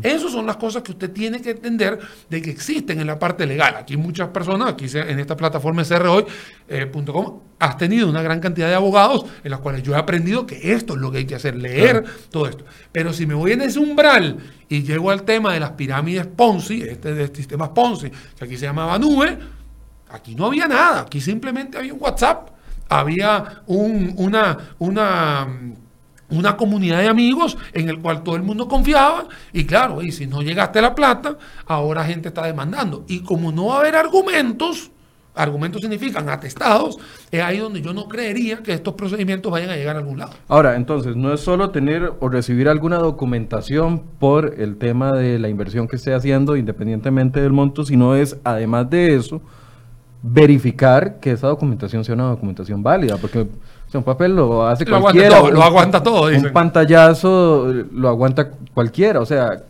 Esas son las cosas que usted tiene que entender de que existen en la parte legal. Aquí muchas personas, aquí en esta plataforma crhoy.com, eh, has tenido una gran cantidad de abogados en las cuales yo he aprendido que esto es lo que hay que hacer, leer todo esto. Pero si me voy en ese umbral y llego al tema de las pirámides Ponzi, este de sistemas Ponzi, que aquí se llamaba nube, Aquí no había nada, aquí simplemente había un WhatsApp, había una, una, una comunidad de amigos en el cual todo el mundo confiaba y claro, y si no llegaste la plata, ahora gente está demandando. Y como no va a haber argumentos, argumentos significan atestados, es ahí donde yo no creería que estos procedimientos vayan a llegar a algún lado. Ahora, entonces, no es solo tener o recibir alguna documentación por el tema de la inversión que esté haciendo, independientemente del monto, sino es, además de eso, verificar que esa documentación sea una documentación válida, porque un papel lo hace cualquiera. Aguanta todo, lo aguanta todo. Un pantallazo lo aguanta cualquiera, o sea,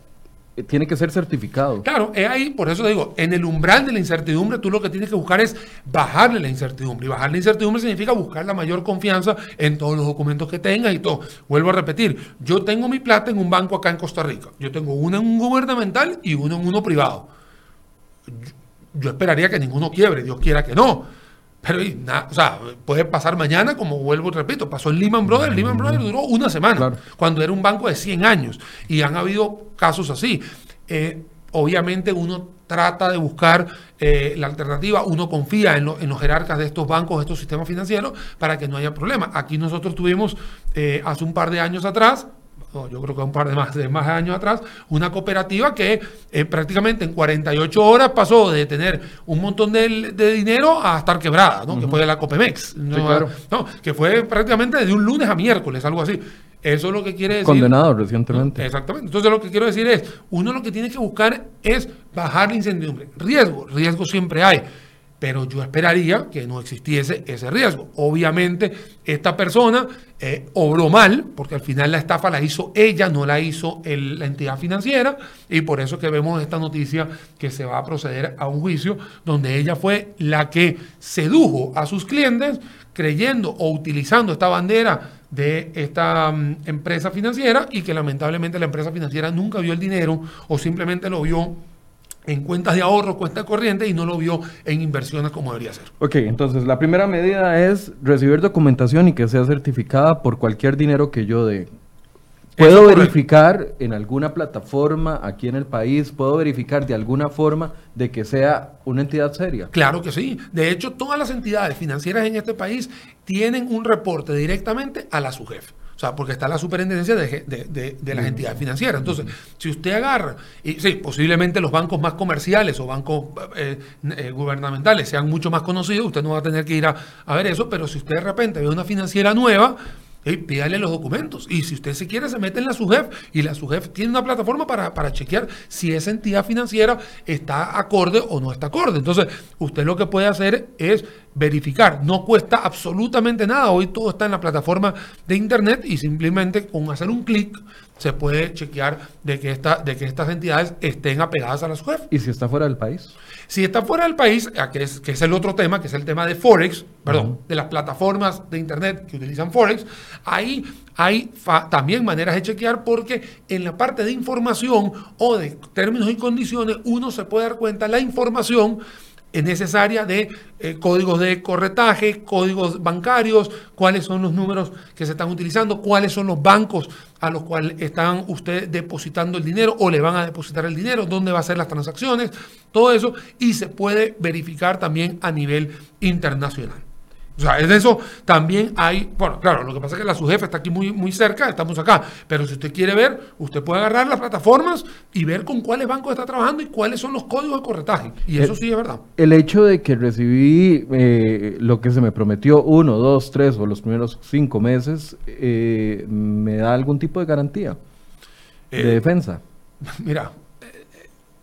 tiene que ser certificado. Claro, es ahí, por eso digo, en el umbral de la incertidumbre, tú lo que tienes que buscar es bajarle la incertidumbre. Y bajar la incertidumbre significa buscar la mayor confianza en todos los documentos que tengas y todo. Vuelvo a repetir, yo tengo mi plata en un banco acá en Costa Rica. Yo tengo uno en un gubernamental y uno en uno privado yo esperaría que ninguno quiebre, Dios quiera que no. Pero, o sea, puede pasar mañana, como vuelvo y repito, pasó en Lehman Brothers. Lehman Brothers duró una semana, cuando era un banco de 100 años. Y han habido casos así. Eh, obviamente uno trata de buscar eh, la alternativa, uno confía en, en, los jerarcas de estos bancos, de estos sistemas financieros, para que no haya problema. Aquí nosotros tuvimos eh, hace un par de años atrás, yo creo que un par de más, de más años atrás, una cooperativa que eh, prácticamente en 48 horas pasó de tener un montón de, dinero a estar quebrada, ¿no? que fue la Copemex, ¿no? que fue prácticamente de un lunes a miércoles, algo así. Eso es lo que quiere decir. Condenado recientemente. Exactamente. Entonces lo que quiero decir es, uno lo que tiene que buscar es bajar la incertidumbre. Riesgo, riesgo siempre hay. Pero yo esperaría que no existiese ese riesgo. Obviamente, esta persona eh, obró mal, porque al final la estafa la hizo ella, no la hizo la entidad financiera, y por eso que vemos esta noticia que se va a proceder a un juicio donde ella fue la que sedujo a sus clientes creyendo o utilizando esta bandera de esta mm, empresa financiera y que lamentablemente la empresa financiera nunca vio el dinero o simplemente lo vio en cuentas de ahorro, cuentas corrientes y no lo vio en inversiones como debería ser. Ok, entonces la primera medida es recibir documentación y que sea certificada por cualquier dinero que yo dé. ¿Puedo verificar en alguna plataforma aquí en el país, puedo verificar de alguna forma de que sea una entidad seria? Claro que sí. De hecho, todas las entidades financieras en este país tienen un reporte directamente a la SUGEF. O sea, porque está la superintendencia de, las entidades financieras. Entonces, si usted agarra, y sí, posiblemente los bancos más comerciales o bancos eh, eh, gubernamentales sean mucho más conocidos, usted no va a tener que ir a, a ver eso, pero si usted de repente ve una financiera nueva, Hey, pídale los documentos. Y si usted se quiere, se mete en la SUGEF. Y la SUGEF tiene una plataforma para, para, chequear si esa entidad financiera está acorde o no está acorde. Entonces, usted lo que puede hacer es verificar. No cuesta absolutamente nada. Hoy todo está en la plataforma de Internet y simplemente con hacer un clic se puede chequear de que, esta, de que estas entidades estén apegadas a la SUGEF. ¿Y si está fuera del país? Si está fuera del país, que es, que es el otro tema, que es el tema de Forex, perdón, de las plataformas de Internet que utilizan Forex, ahí hay también maneras de chequear porque en la parte de información o de términos y condiciones uno se puede dar cuenta la información es necesaria de eh, códigos de corretaje, códigos bancarios, cuáles son los números que se están utilizando, cuáles son los bancos a los cuales están ustedes depositando el dinero o le van a depositar el dinero, dónde va a ser las transacciones, todo eso, y se puede verificar también a nivel internacional. O sea, es de eso también hay, bueno, claro, lo que pasa es que la subjefa está aquí muy, muy cerca, estamos acá, pero si usted quiere ver, usted puede agarrar las plataformas y ver con cuáles bancos está trabajando y cuáles son los códigos de corretaje. Y eso sí es verdad. El hecho de que recibí eh, lo que se me prometió uno, dos, tres o los primeros cinco meses, eh, ¿me da algún tipo de garantía de eh, defensa? Mira,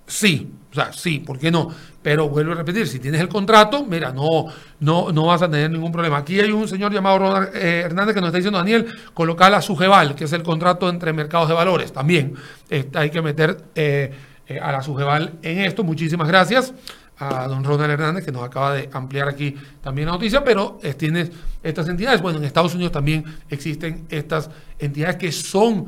sí, o sea, sí, ¿por qué no? Pero vuelvo a repetir, si tienes el contrato, mira, no, no, no vas a tener ningún problema. Aquí hay un señor llamado Ronald eh, Hernández que nos está diciendo, Daniel, colocar la Sugeval, que es el contrato entre mercados de valores. También este, hay que meter eh, eh, a la Sugeval en esto. Muchísimas gracias a don Ronald Hernández, que nos acaba de ampliar aquí también la noticia, pero tienes estas entidades. Bueno, en Estados Unidos también existen estas entidades que son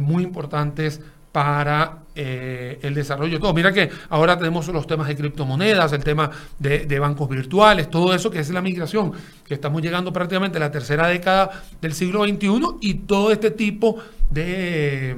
muy importantes para eh, el desarrollo de todo. Mira que ahora tenemos los temas de criptomonedas, el tema de, bancos virtuales, todo eso que es la migración, que estamos llegando prácticamente a la tercera década del siglo XXI y todo este tipo de,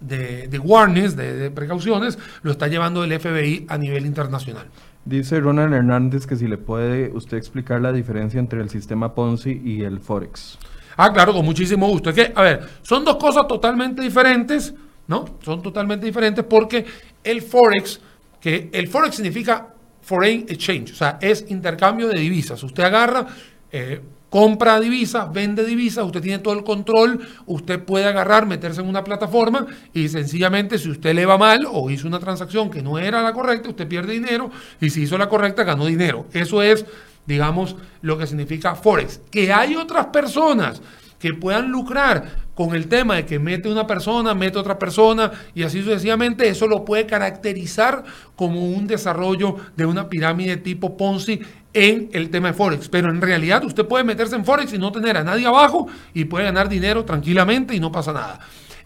de, de warnings, de, precauciones, lo está llevando el FBI a nivel internacional. Dice Ronald Hernández que si le puede usted explicar la diferencia entre el sistema Ponzi y el Forex. Ah, claro, con muchísimo gusto. Es que, a ver, son dos cosas totalmente diferentes ¿no? Son totalmente diferentes porque el Forex, que el Forex significa Foreign Exchange, o sea, es intercambio de divisas. Usted agarra, eh, compra divisas, vende divisas, usted tiene todo el control, usted puede agarrar, meterse en una plataforma y sencillamente si usted le va mal o hizo una transacción que no era la correcta, usted pierde dinero y si hizo la correcta, ganó dinero. Eso es, digamos, lo que significa Forex. Que hay otras personas que puedan lucrar con el tema de que mete una persona, mete otra persona y así sucesivamente, eso lo puede caracterizar como un desarrollo de una pirámide tipo Ponzi en el tema de Forex. Pero en realidad usted puede meterse en Forex y no tener a nadie abajo y puede ganar dinero tranquilamente y no pasa nada.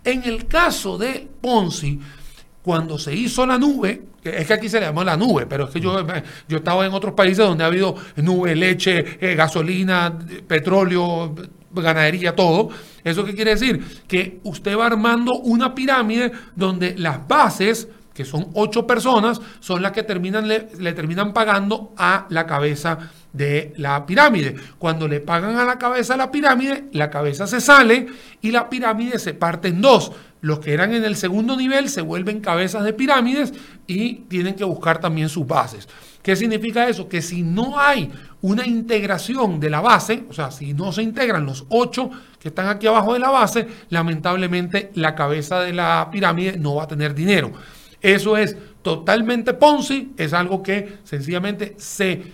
En el caso de Ponzi, cuando se hizo la nube, es que aquí se le llama la nube, pero es que yo, yo estaba en otros países donde ha habido nube, leche, eh, gasolina, petróleo, ganadería, todo. ¿Eso qué quiere decir? Que usted va armando una pirámide donde las bases, que son ocho personas, son las que terminan, le, terminan pagando a la cabeza de la pirámide. Cuando le pagan a la cabeza la pirámide, la cabeza se sale y la pirámide se parte en dos. Los que eran en el segundo nivel se vuelven cabezas de pirámides y tienen que buscar también sus bases. ¿Qué significa eso? Que si no hay una integración de la base, o sea, si no se integran los ocho que están aquí abajo de la base, lamentablemente la cabeza de la pirámide no va a tener dinero. Eso es totalmente Ponzi, es algo que sencillamente se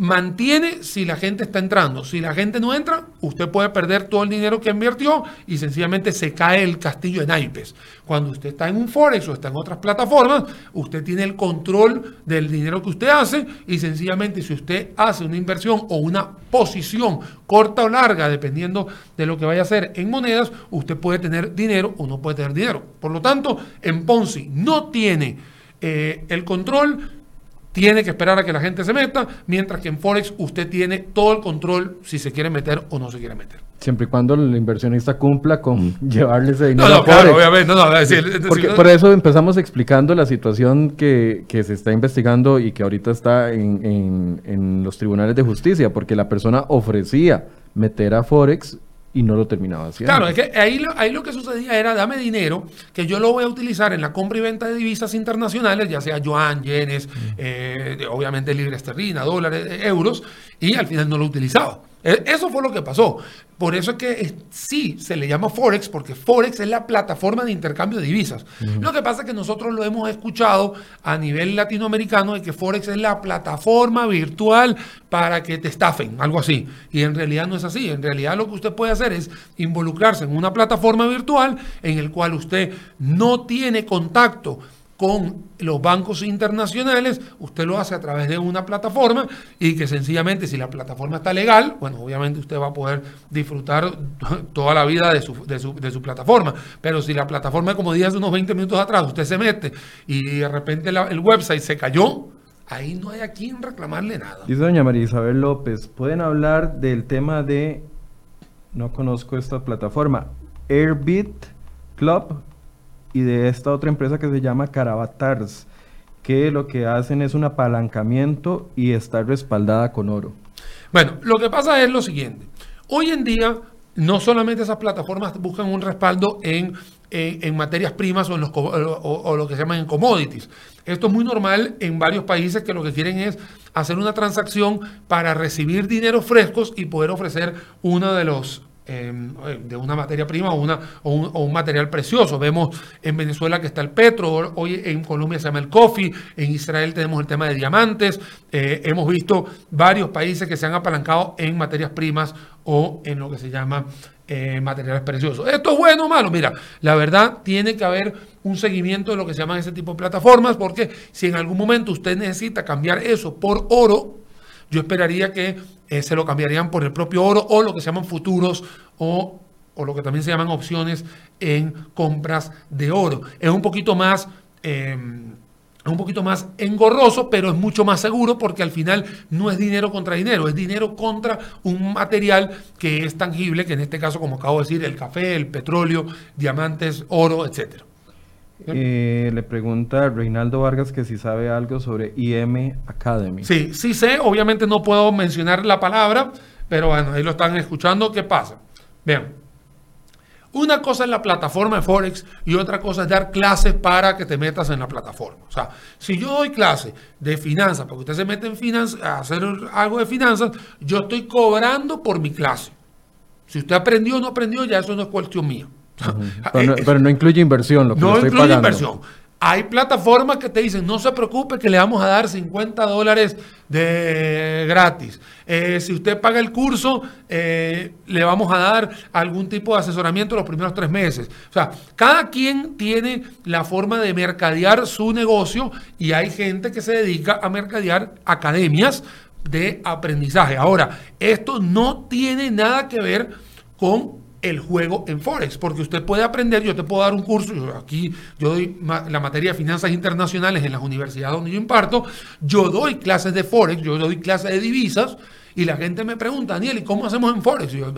mantiene si la gente está entrando. Si la gente no entra, usted puede perder todo el dinero que invirtió y sencillamente se cae el castillo de naipes. Cuando usted está en un Forex o está en otras plataformas, usted tiene el control del dinero que usted hace y sencillamente si usted hace una inversión o una posición corta o larga, dependiendo de lo que vaya a hacer en monedas, usted puede tener dinero o no puede tener dinero. Por lo tanto, en Ponzi no tiene eh, el control tiene que esperar a que la gente se meta, mientras que en Forex usted tiene todo el control si se quiere meter o no se quiere meter. Siempre y cuando el inversionista cumpla con llevarle ese dinero. No, no, claro, obviamente. No, no, decir, Porque por eso empezamos explicando la situación que, que, se está investigando y que ahorita está en, en, en los tribunales de justicia, porque la persona ofrecía meter a Forex y no lo terminaba haciendo. Claro, es que ahí lo, ahí lo que sucedía era dame dinero que yo lo voy a utilizar en la compra y venta de divisas internacionales, ya sea yuan, yenes, mm. eh, obviamente libras esterlina, dólares, euros, y al final no lo utilizaba. E, eso fue lo que pasó. Por eso es que sí se le llama Forex, porque Forex es la plataforma de intercambio de divisas. Lo que pasa es que nosotros lo hemos escuchado a nivel latinoamericano de que Forex es la plataforma virtual para que te estafen, algo así. Y en realidad no es así. En realidad lo que usted puede hacer es involucrarse en una plataforma virtual en el cual usted no tiene contacto con los bancos internacionales, usted lo hace a través de una plataforma y que sencillamente si la plataforma está legal, bueno, obviamente usted va a poder disfrutar toda la vida de su, de su, de su plataforma. Pero si la plataforma, como dije hace unos 20 minutos atrás, usted se mete y de repente el website se cayó, ahí no hay a quien reclamarle nada. Dice doña María Isabel López, ¿pueden hablar del tema de, no conozco esta plataforma, Airbit Club? Y de esta otra empresa que se llama Caravatars, que lo que hacen es un apalancamiento y está respaldada con oro. Bueno, lo que pasa es lo siguiente. Hoy en día, no solamente esas plataformas buscan un respaldo en, en, materias primas o, en los, o, lo que se llaman en commodities. Esto es muy normal en varios países que lo que quieren es hacer una transacción para recibir dinero frescos y poder ofrecer uno de los Em, de una materia prima o, una, o un, material precioso. Vemos en Venezuela que está el petro, hoy en Colombia se llama el coffee, en Israel tenemos el tema de diamantes, eh, hemos visto varios países que se han apalancado en materias primas o en lo que se llama eh, materiales preciosos. ¿Esto es bueno o malo? Mira, la verdad tiene que haber un seguimiento de lo que se llaman ese tipo de plataformas, porque si en algún momento usted necesita cambiar eso por oro, yo esperaría que eh, se lo cambiarían por el propio oro o lo que se llaman futuros o, lo que también se llaman opciones en compras de oro. Es un poquito más... Em, un poquito más engorroso, pero es mucho más seguro porque al final no es dinero contra dinero, es dinero contra un material que es tangible, que en este caso, como acabo de decir, el café, el petróleo, diamantes, oro, etcétera. Eh, le pregunta Reinaldo Vargas que si sabe algo sobre IM Academy. Sí, sí sé, obviamente no puedo mencionar la palabra, pero bueno, ahí lo están escuchando. ¿Qué pasa? Vean, una cosa es la plataforma de Forex y otra cosa es dar clases para que te metas en la plataforma. O sea, si yo doy clases de finanzas, porque usted se mete en finanzas, a hacer algo de finanzas, yo estoy cobrando por mi clase. Si usted aprendió o no aprendió, ya eso no es cuestión mía. Pero, no, incluye inversión, lo que no incluye inversión. Hay plataformas que te dicen, no se preocupe que le vamos a dar 50 dólares de gratis. Eh, si usted paga el curso, eh, le vamos a dar algún tipo de asesoramiento los primeros tres meses. O sea, cada quien tiene la forma de mercadear su negocio y hay gente que se dedica a mercadear academias de aprendizaje. Ahora, esto no tiene nada que ver con el juego en Forex, porque usted puede aprender, yo te puedo dar un curso, aquí yo doy la materia de finanzas internacionales en las universidades donde yo imparto, yo doy clases de Forex, yo doy clases de divisas, y la gente me pregunta, Daniel, ¿y cómo hacemos en Forex? yo,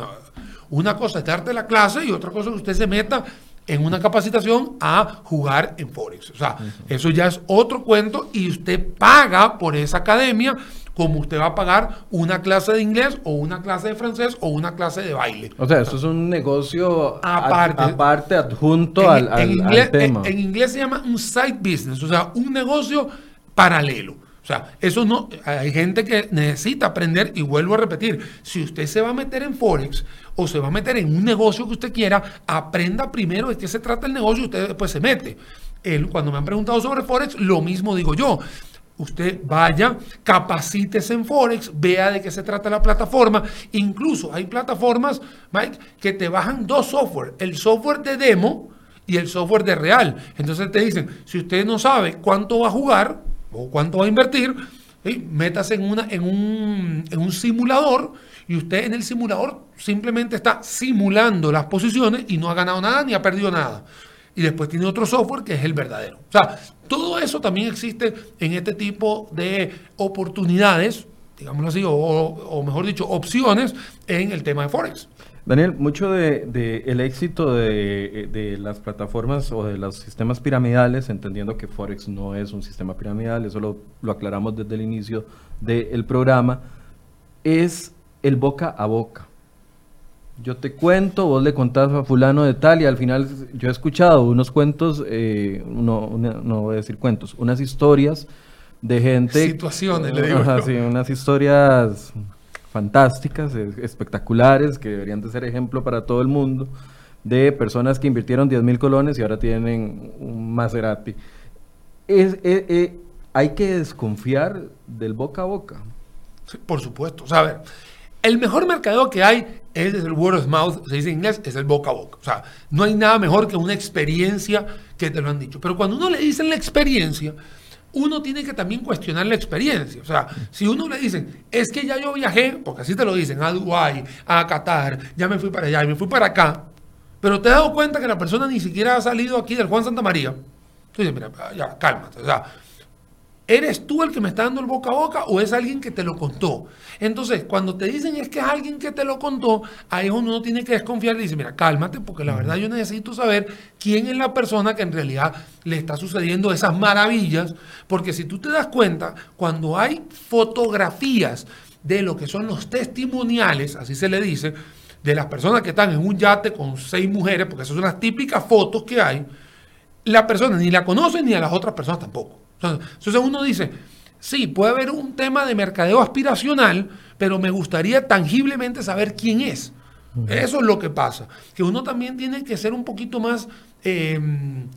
una cosa es darte la clase y otra cosa es que usted se meta en una capacitación a jugar en Forex. O sea, eso ya es otro cuento y usted paga por esa academia como usted va a pagar una clase de inglés o una clase de francés o una clase de baile. O sea, eso es un negocio aparte, aparte adjunto al, tema. En, inglés se llama un side business, o sea, un negocio paralelo. O sea, eso no, hay gente que necesita aprender y vuelvo a repetir, si usted se va a meter en Forex o se va a meter en un negocio que usted quiera, aprenda primero de qué se trata el negocio y usted después se mete. él, cuando me han preguntado sobre Forex, lo mismo digo yo. Usted vaya, capacítese en Forex, vea de qué se trata la plataforma. Incluso hay plataformas, Mike, que te bajan dos software. El software de demo y el software de real. Entonces te dicen, si usted no sabe cuánto va a jugar o cuánto va a invertir, métase en, una, en, un, en un simulador y usted en el simulador simplemente está simulando las posiciones y no ha ganado nada ni ha perdido nada. Y después tiene otro software que es el verdadero. O sea, todo eso también existe en este tipo de oportunidades, digámoslo así, o, mejor dicho, opciones en el tema de Forex. Daniel, mucho del de, el éxito de, las plataformas o de los sistemas piramidales, entendiendo que Forex no es un sistema piramidal, eso lo, lo aclaramos desde el inicio del programa, es el boca a boca. Yo te cuento, vos le contás a fulano de tal y al final yo he escuchado unos cuentos, eh, no, no voy a decir cuentos, unas historias de gente... Situaciones, le digo. sí, unas historias fantásticas, espectaculares, que deberían de ser ejemplo para todo el mundo, de personas que invirtieron 10 mil colones y ahora tienen un Maserati. Es, eh, eh, hay que desconfiar del boca a boca. por supuesto. O sea, a ver, el mejor mercadeo que hay es el word of mouth, se dice en inglés, es el boca a boca. O sea, no hay nada mejor que una experiencia que te lo han dicho. Pero cuando uno le dice la experiencia, uno tiene que también cuestionar la experiencia. O sea, si uno le dicen, es que ya yo viajé, porque así te lo dicen, a Dubái, a Qatar, ya me fui para allá y me fui para acá, pero te has dado cuenta que la persona ni siquiera ha salido aquí del Juan Santa María. Entonces, mira, ya, cálmate. O sea, ¿Eres tú el que me está dando el boca a boca o es alguien que te lo contó? Entonces, cuando te dicen es que es alguien que te lo contó, ahí uno tiene que desconfiar y dice, mira, cálmate, porque la verdad yo necesito saber quién es la persona que en realidad le está sucediendo esas maravillas, porque si tú te das cuenta, cuando hay fotografías de lo que son los testimoniales, así se le dice, de las personas que están en un yate con seis mujeres, porque esas son las típicas fotos que hay, la persona ni la conoce ni a las otras personas tampoco. Entonces uno dice, sí, puede haber un tema de mercadeo aspiracional, pero me gustaría tangiblemente saber quién es. Eso es lo que pasa. Que uno también tiene que ser un poquito más... Em,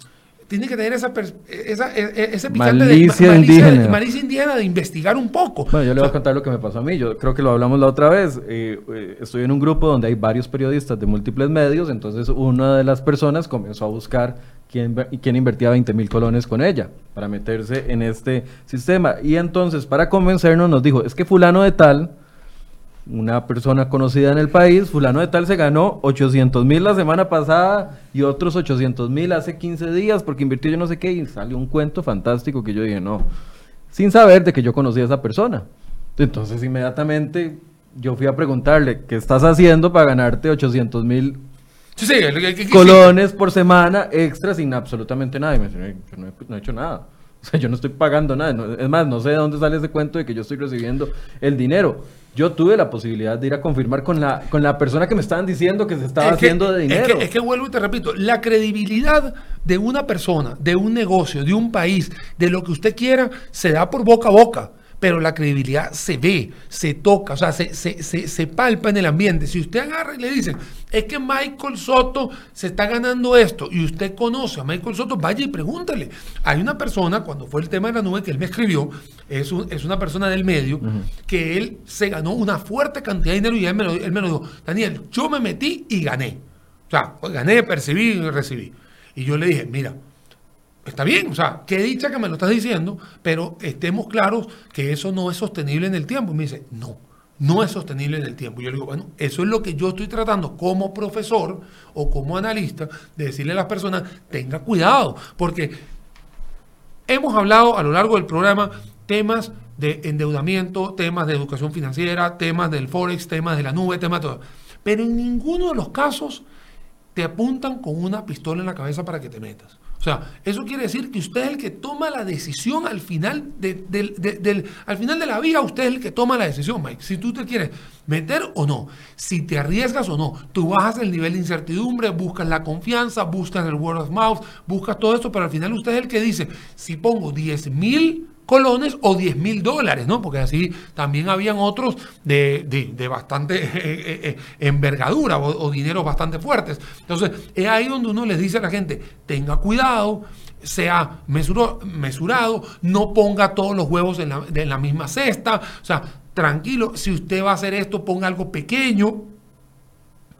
tiene que tener esa, esa e, e, ese picante malicia de indígena. malicia indígena de investigar un poco. Bueno, yo le voy a contar lo que me pasó a mí. Yo creo que lo hablamos la otra vez. Eh, eh, estoy en un grupo donde hay varios periodistas de múltiples medios. Entonces, una de las personas comenzó a buscar quién, quién invertía 20 mil colones con ella para meterse en este sistema. Y entonces, para convencernos, nos dijo: es que Fulano de Tal una persona conocida en el país, fulano de tal se ganó 800 mil la semana pasada y otros 800 mil hace 15 días porque invirtió yo no sé qué y salió un cuento fantástico que yo dije, no, sin saber de que yo conocía a esa persona. Entonces inmediatamente yo fui a preguntarle, ¿qué estás haciendo para ganarte 800 mil colones por semana extra sin absolutamente nada? Y me dice, yo no he hecho nada. O sea, yo no estoy pagando nada. es más, no sé de dónde sale ese cuento de que yo estoy recibiendo el dinero. Yo tuve la posibilidad de ir a confirmar con la, con la persona que me estaban diciendo que se estaba haciendo de dinero. Es que, es que vuelvo y te repito, la credibilidad de una persona, de un negocio, de un país, de lo que usted quiera, se da por boca a boca pero la credibilidad se ve, se toca, o sea, se, se, palpa en el ambiente. Si usted agarra y le dice, es que Michael Soto se está ganando esto, y usted conoce a Michael Soto, vaya y pregúntale. Hay una persona, cuando fue el tema de la nube que él me escribió, es, es una persona del medio, que él se ganó una fuerte cantidad de dinero y él me, lo, él me lo dijo, Daniel, yo me metí y gané. O sea, gané, percibí y recibí. Y yo le dije, mira, Está bien, o sea, qué dicha que me lo estás diciendo, pero estemos claros que eso no es sostenible en el tiempo. Me dice, no, no es sostenible en el tiempo. Yo le digo, bueno, eso es lo que yo estoy tratando como profesor o como analista, de decirle a las personas, tenga cuidado, porque hemos hablado a lo largo del programa temas de endeudamiento, temas de educación financiera, temas del forex, temas de la nube, temas de todo. Pero en ninguno de los casos te apuntan con una pistola en la cabeza para que te metas. O sea, eso quiere decir que usted es el que toma la decisión al final de, del, al final de la vida, usted es el que toma la decisión, Mike. Si tú te quieres meter o no, si te arriesgas o no, tú bajas el nivel de incertidumbre, buscas la confianza, buscas el word of mouth, buscas todo esto, pero al final usted es el que dice, si pongo 10 mil colones o 10 mil dólares, ¿no? Porque así también habían otros de, de, bastante eh, eh, eh, envergadura o, o, dineros bastante fuertes. Entonces, es ahí donde uno les dice a la gente, tenga cuidado, sea mesurado, no ponga todos los huevos en la, en la misma cesta, o sea, tranquilo, si usted va a hacer esto, ponga algo pequeño.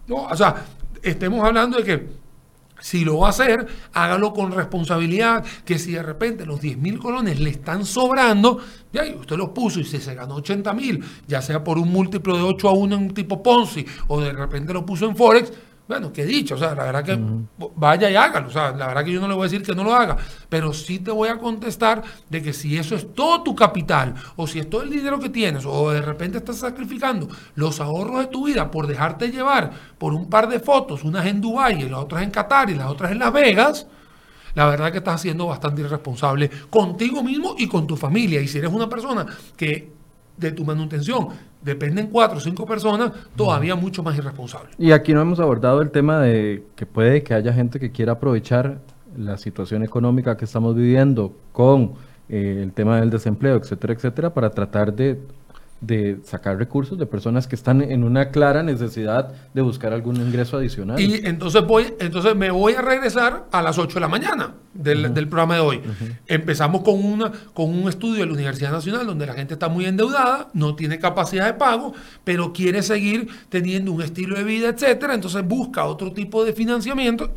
No, o sea, estemos hablando de que si lo va a hacer, hágalo con responsabilidad, que si de repente los 10 mil colones le están sobrando, ya usted los puso y si se ganó 80 mil, ya sea por un múltiplo de 8 a 1 en un tipo Ponzi o de repente lo puso en Forex, bueno, qué dicho, o sea, la verdad que vaya y hágalo, o sea, la verdad que yo no le voy a decir que no lo haga, pero sí te voy a contestar de que si eso es todo tu capital, o si es todo el dinero que tienes, o de repente estás sacrificando los ahorros de tu vida por dejarte llevar por un par de fotos, unas en Dubái y las otras en Qatar y las otras en Las Vegas, la verdad que estás siendo bastante irresponsable contigo mismo y con tu familia. Y si eres una persona que de tu manutención dependen cuatro o cinco personas, todavía mucho más irresponsable. Y aquí no hemos abordado el tema de que puede que haya gente que quiera aprovechar la situación económica que estamos viviendo con eh, el tema del desempleo, etcétera, etcétera, para tratar de de sacar recursos de personas que están en una clara necesidad de buscar algún ingreso adicional. Y entonces voy, entonces me voy a regresar a las 8 de la mañana del, programa de hoy. Empezamos con una, con un estudio de la Universidad Nacional donde la gente está muy endeudada, no tiene capacidad de pago, pero quiere seguir teniendo un estilo de vida, etcétera. Entonces busca otro tipo de financiamiento.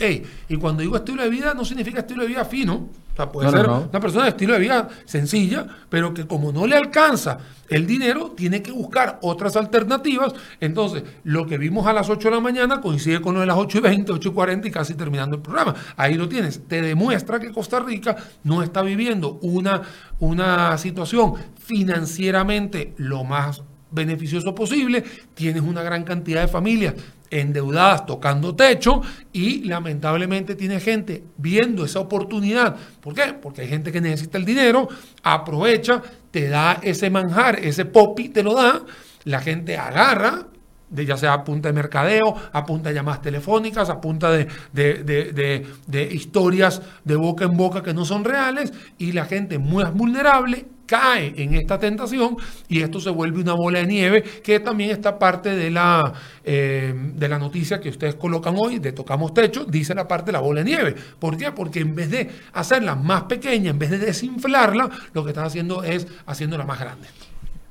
y cuando digo estilo de vida, no significa estilo de vida fino sea, puede ser una persona de estilo de vida sencilla, pero que como no le alcanza el dinero, tiene que buscar otras alternativas. Entonces, lo que vimos a las 8 de la mañana coincide con lo de las 8 y 20, 8 y 40 y casi terminando el programa. Ahí lo tienes. Te demuestra que Costa Rica no está viviendo una, una situación financieramente lo más beneficioso posible. Tienes una gran cantidad de familias endeudadas tocando techo y lamentablemente tiene gente viendo esa oportunidad. ¿Por qué? Porque hay gente que necesita el dinero, aprovecha, te da ese manjar, ese popi, te lo da, la gente agarra, de, ya sea a punta de mercadeo, a punta de llamadas telefónicas, a punta de, de, historias de boca en boca que no son reales, y la gente muy vulnerable cae en esta tentación y esto se vuelve una bola de nieve, que también está parte de la, eh, de la noticia que ustedes colocan hoy, de Tocamos Techo, dice la parte de la bola de nieve. ¿Por qué? Porque en vez de hacerla más pequeña, en vez de desinflarla, lo que están haciendo es haciéndola más grande.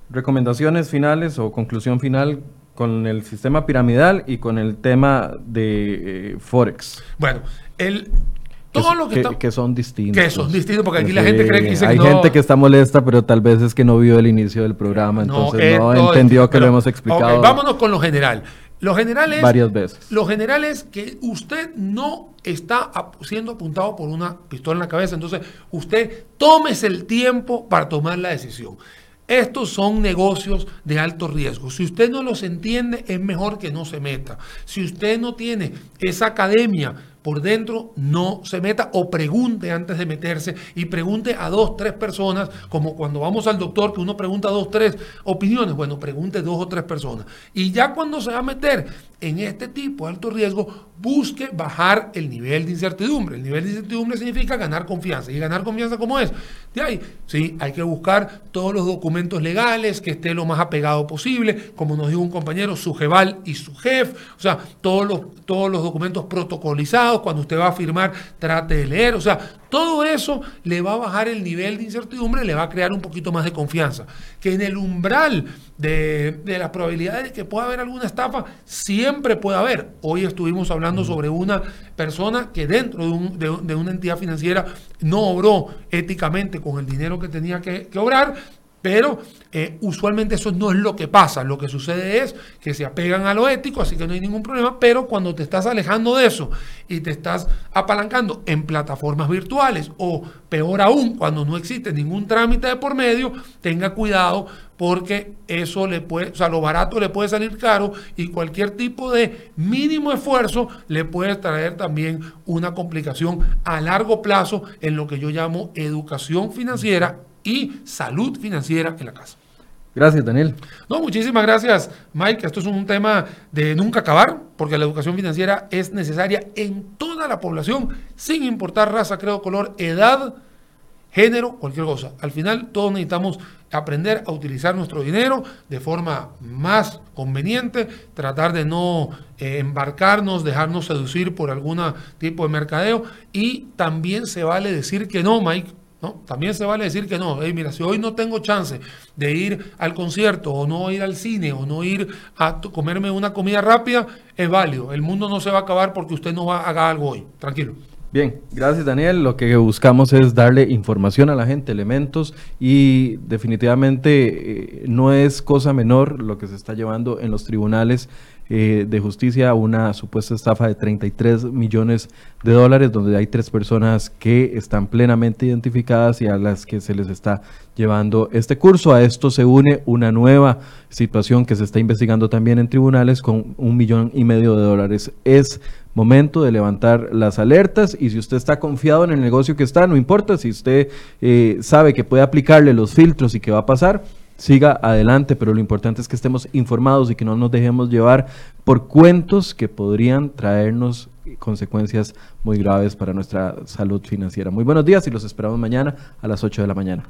Recomendaciones finales o conclusión final con el sistema piramidal y con el tema de eh, Forex. Bueno, el, todo lo que, que, son distintos. Que son distintos, porque aquí la gente cree que dice Hay gente que está molesta, pero tal vez es que no vio el inicio del programa, entonces no, entendió que lo hemos explicado. vámonos con lo general. Lo general es. Varias veces. Lo general es que usted no está siendo apuntado por una pistola en la cabeza. Entonces, usted tómese el tiempo para tomar la decisión. Estos son negocios de alto riesgo. Si usted no los entiende, es mejor que no se meta. Si usted no tiene esa academia por dentro no se meta o pregunte antes de meterse y pregunte a dos, tres personas, como cuando vamos al doctor que uno pregunta dos, tres opiniones, bueno, pregunte dos o tres personas. Y ya cuando se va a meter en este tipo de alto riesgo, busque bajar el nivel de incertidumbre. El nivel de incertidumbre significa ganar confianza. ¿Y ganar confianza cómo es? De ahí, sí, hay que buscar todos los documentos legales, que esté lo más apegado posible, como nos dijo un compañero, su jeval y su jefe, o sea, todos los, todos los documentos protocolizados cuando usted va a firmar, trate de leer. O sea, todo eso le va a bajar el nivel de incertidumbre, le va a crear un poquito más de confianza. Que en el umbral de, de las probabilidades de que pueda haber alguna estafa, siempre puede haber. Hoy estuvimos hablando sobre una persona que dentro de, una entidad financiera no obró éticamente con el dinero que tenía que, que obrar pero eh, usualmente eso no es lo que pasa. Lo que sucede es que se apegan a lo ético, así que no hay ningún problema, pero cuando te estás alejando de eso y te estás apalancando en plataformas virtuales o peor aún, cuando no existe ningún trámite de por medio, tenga cuidado porque eso le puede, o sea, lo barato le puede salir caro y cualquier tipo de mínimo esfuerzo le puede traer también una complicación a largo plazo en lo que yo llamo educación financiera y salud financiera en la casa. Gracias, Daniel. No, muchísimas gracias, Mike. Esto es un tema de nunca acabar, porque la educación financiera es necesaria en toda la población, sin importar raza, credo, color, edad, género, cualquier cosa. Al final todos necesitamos aprender a utilizar nuestro dinero de forma más conveniente, tratar de no eh, embarcarnos, dejarnos seducir por algún tipo de mercadeo y también se vale decir que no, Mike. ¿No? También se vale decir que no. mira, si hoy no tengo chance de ir al concierto o no ir al cine o no ir a comerme una comida rápida, es válido. El mundo no se va a acabar porque usted no va a haga algo hoy. Tranquilo. Bien, gracias Daniel. Lo que buscamos es darle información a la gente, elementos y definitivamente eh, no es cosa menor lo que se está llevando en los tribunales eh, de justicia, una supuesta estafa de 33 millones de dólares, donde hay tres personas que están plenamente identificadas y a las que se les está llevando este curso. A esto se une una nueva situación que se está investigando también en tribunales con un millón y medio de dólares. Es momento de levantar las alertas y si usted está confiado en el negocio que está, no importa si usted eh, sabe que puede aplicarle los filtros y que va a pasar, siga adelante, pero lo importante es que estemos informados y que no nos dejemos llevar por cuentos que podrían traernos consecuencias muy graves para nuestra salud financiera. Muy buenos días y los esperamos mañana a las 8 de la mañana.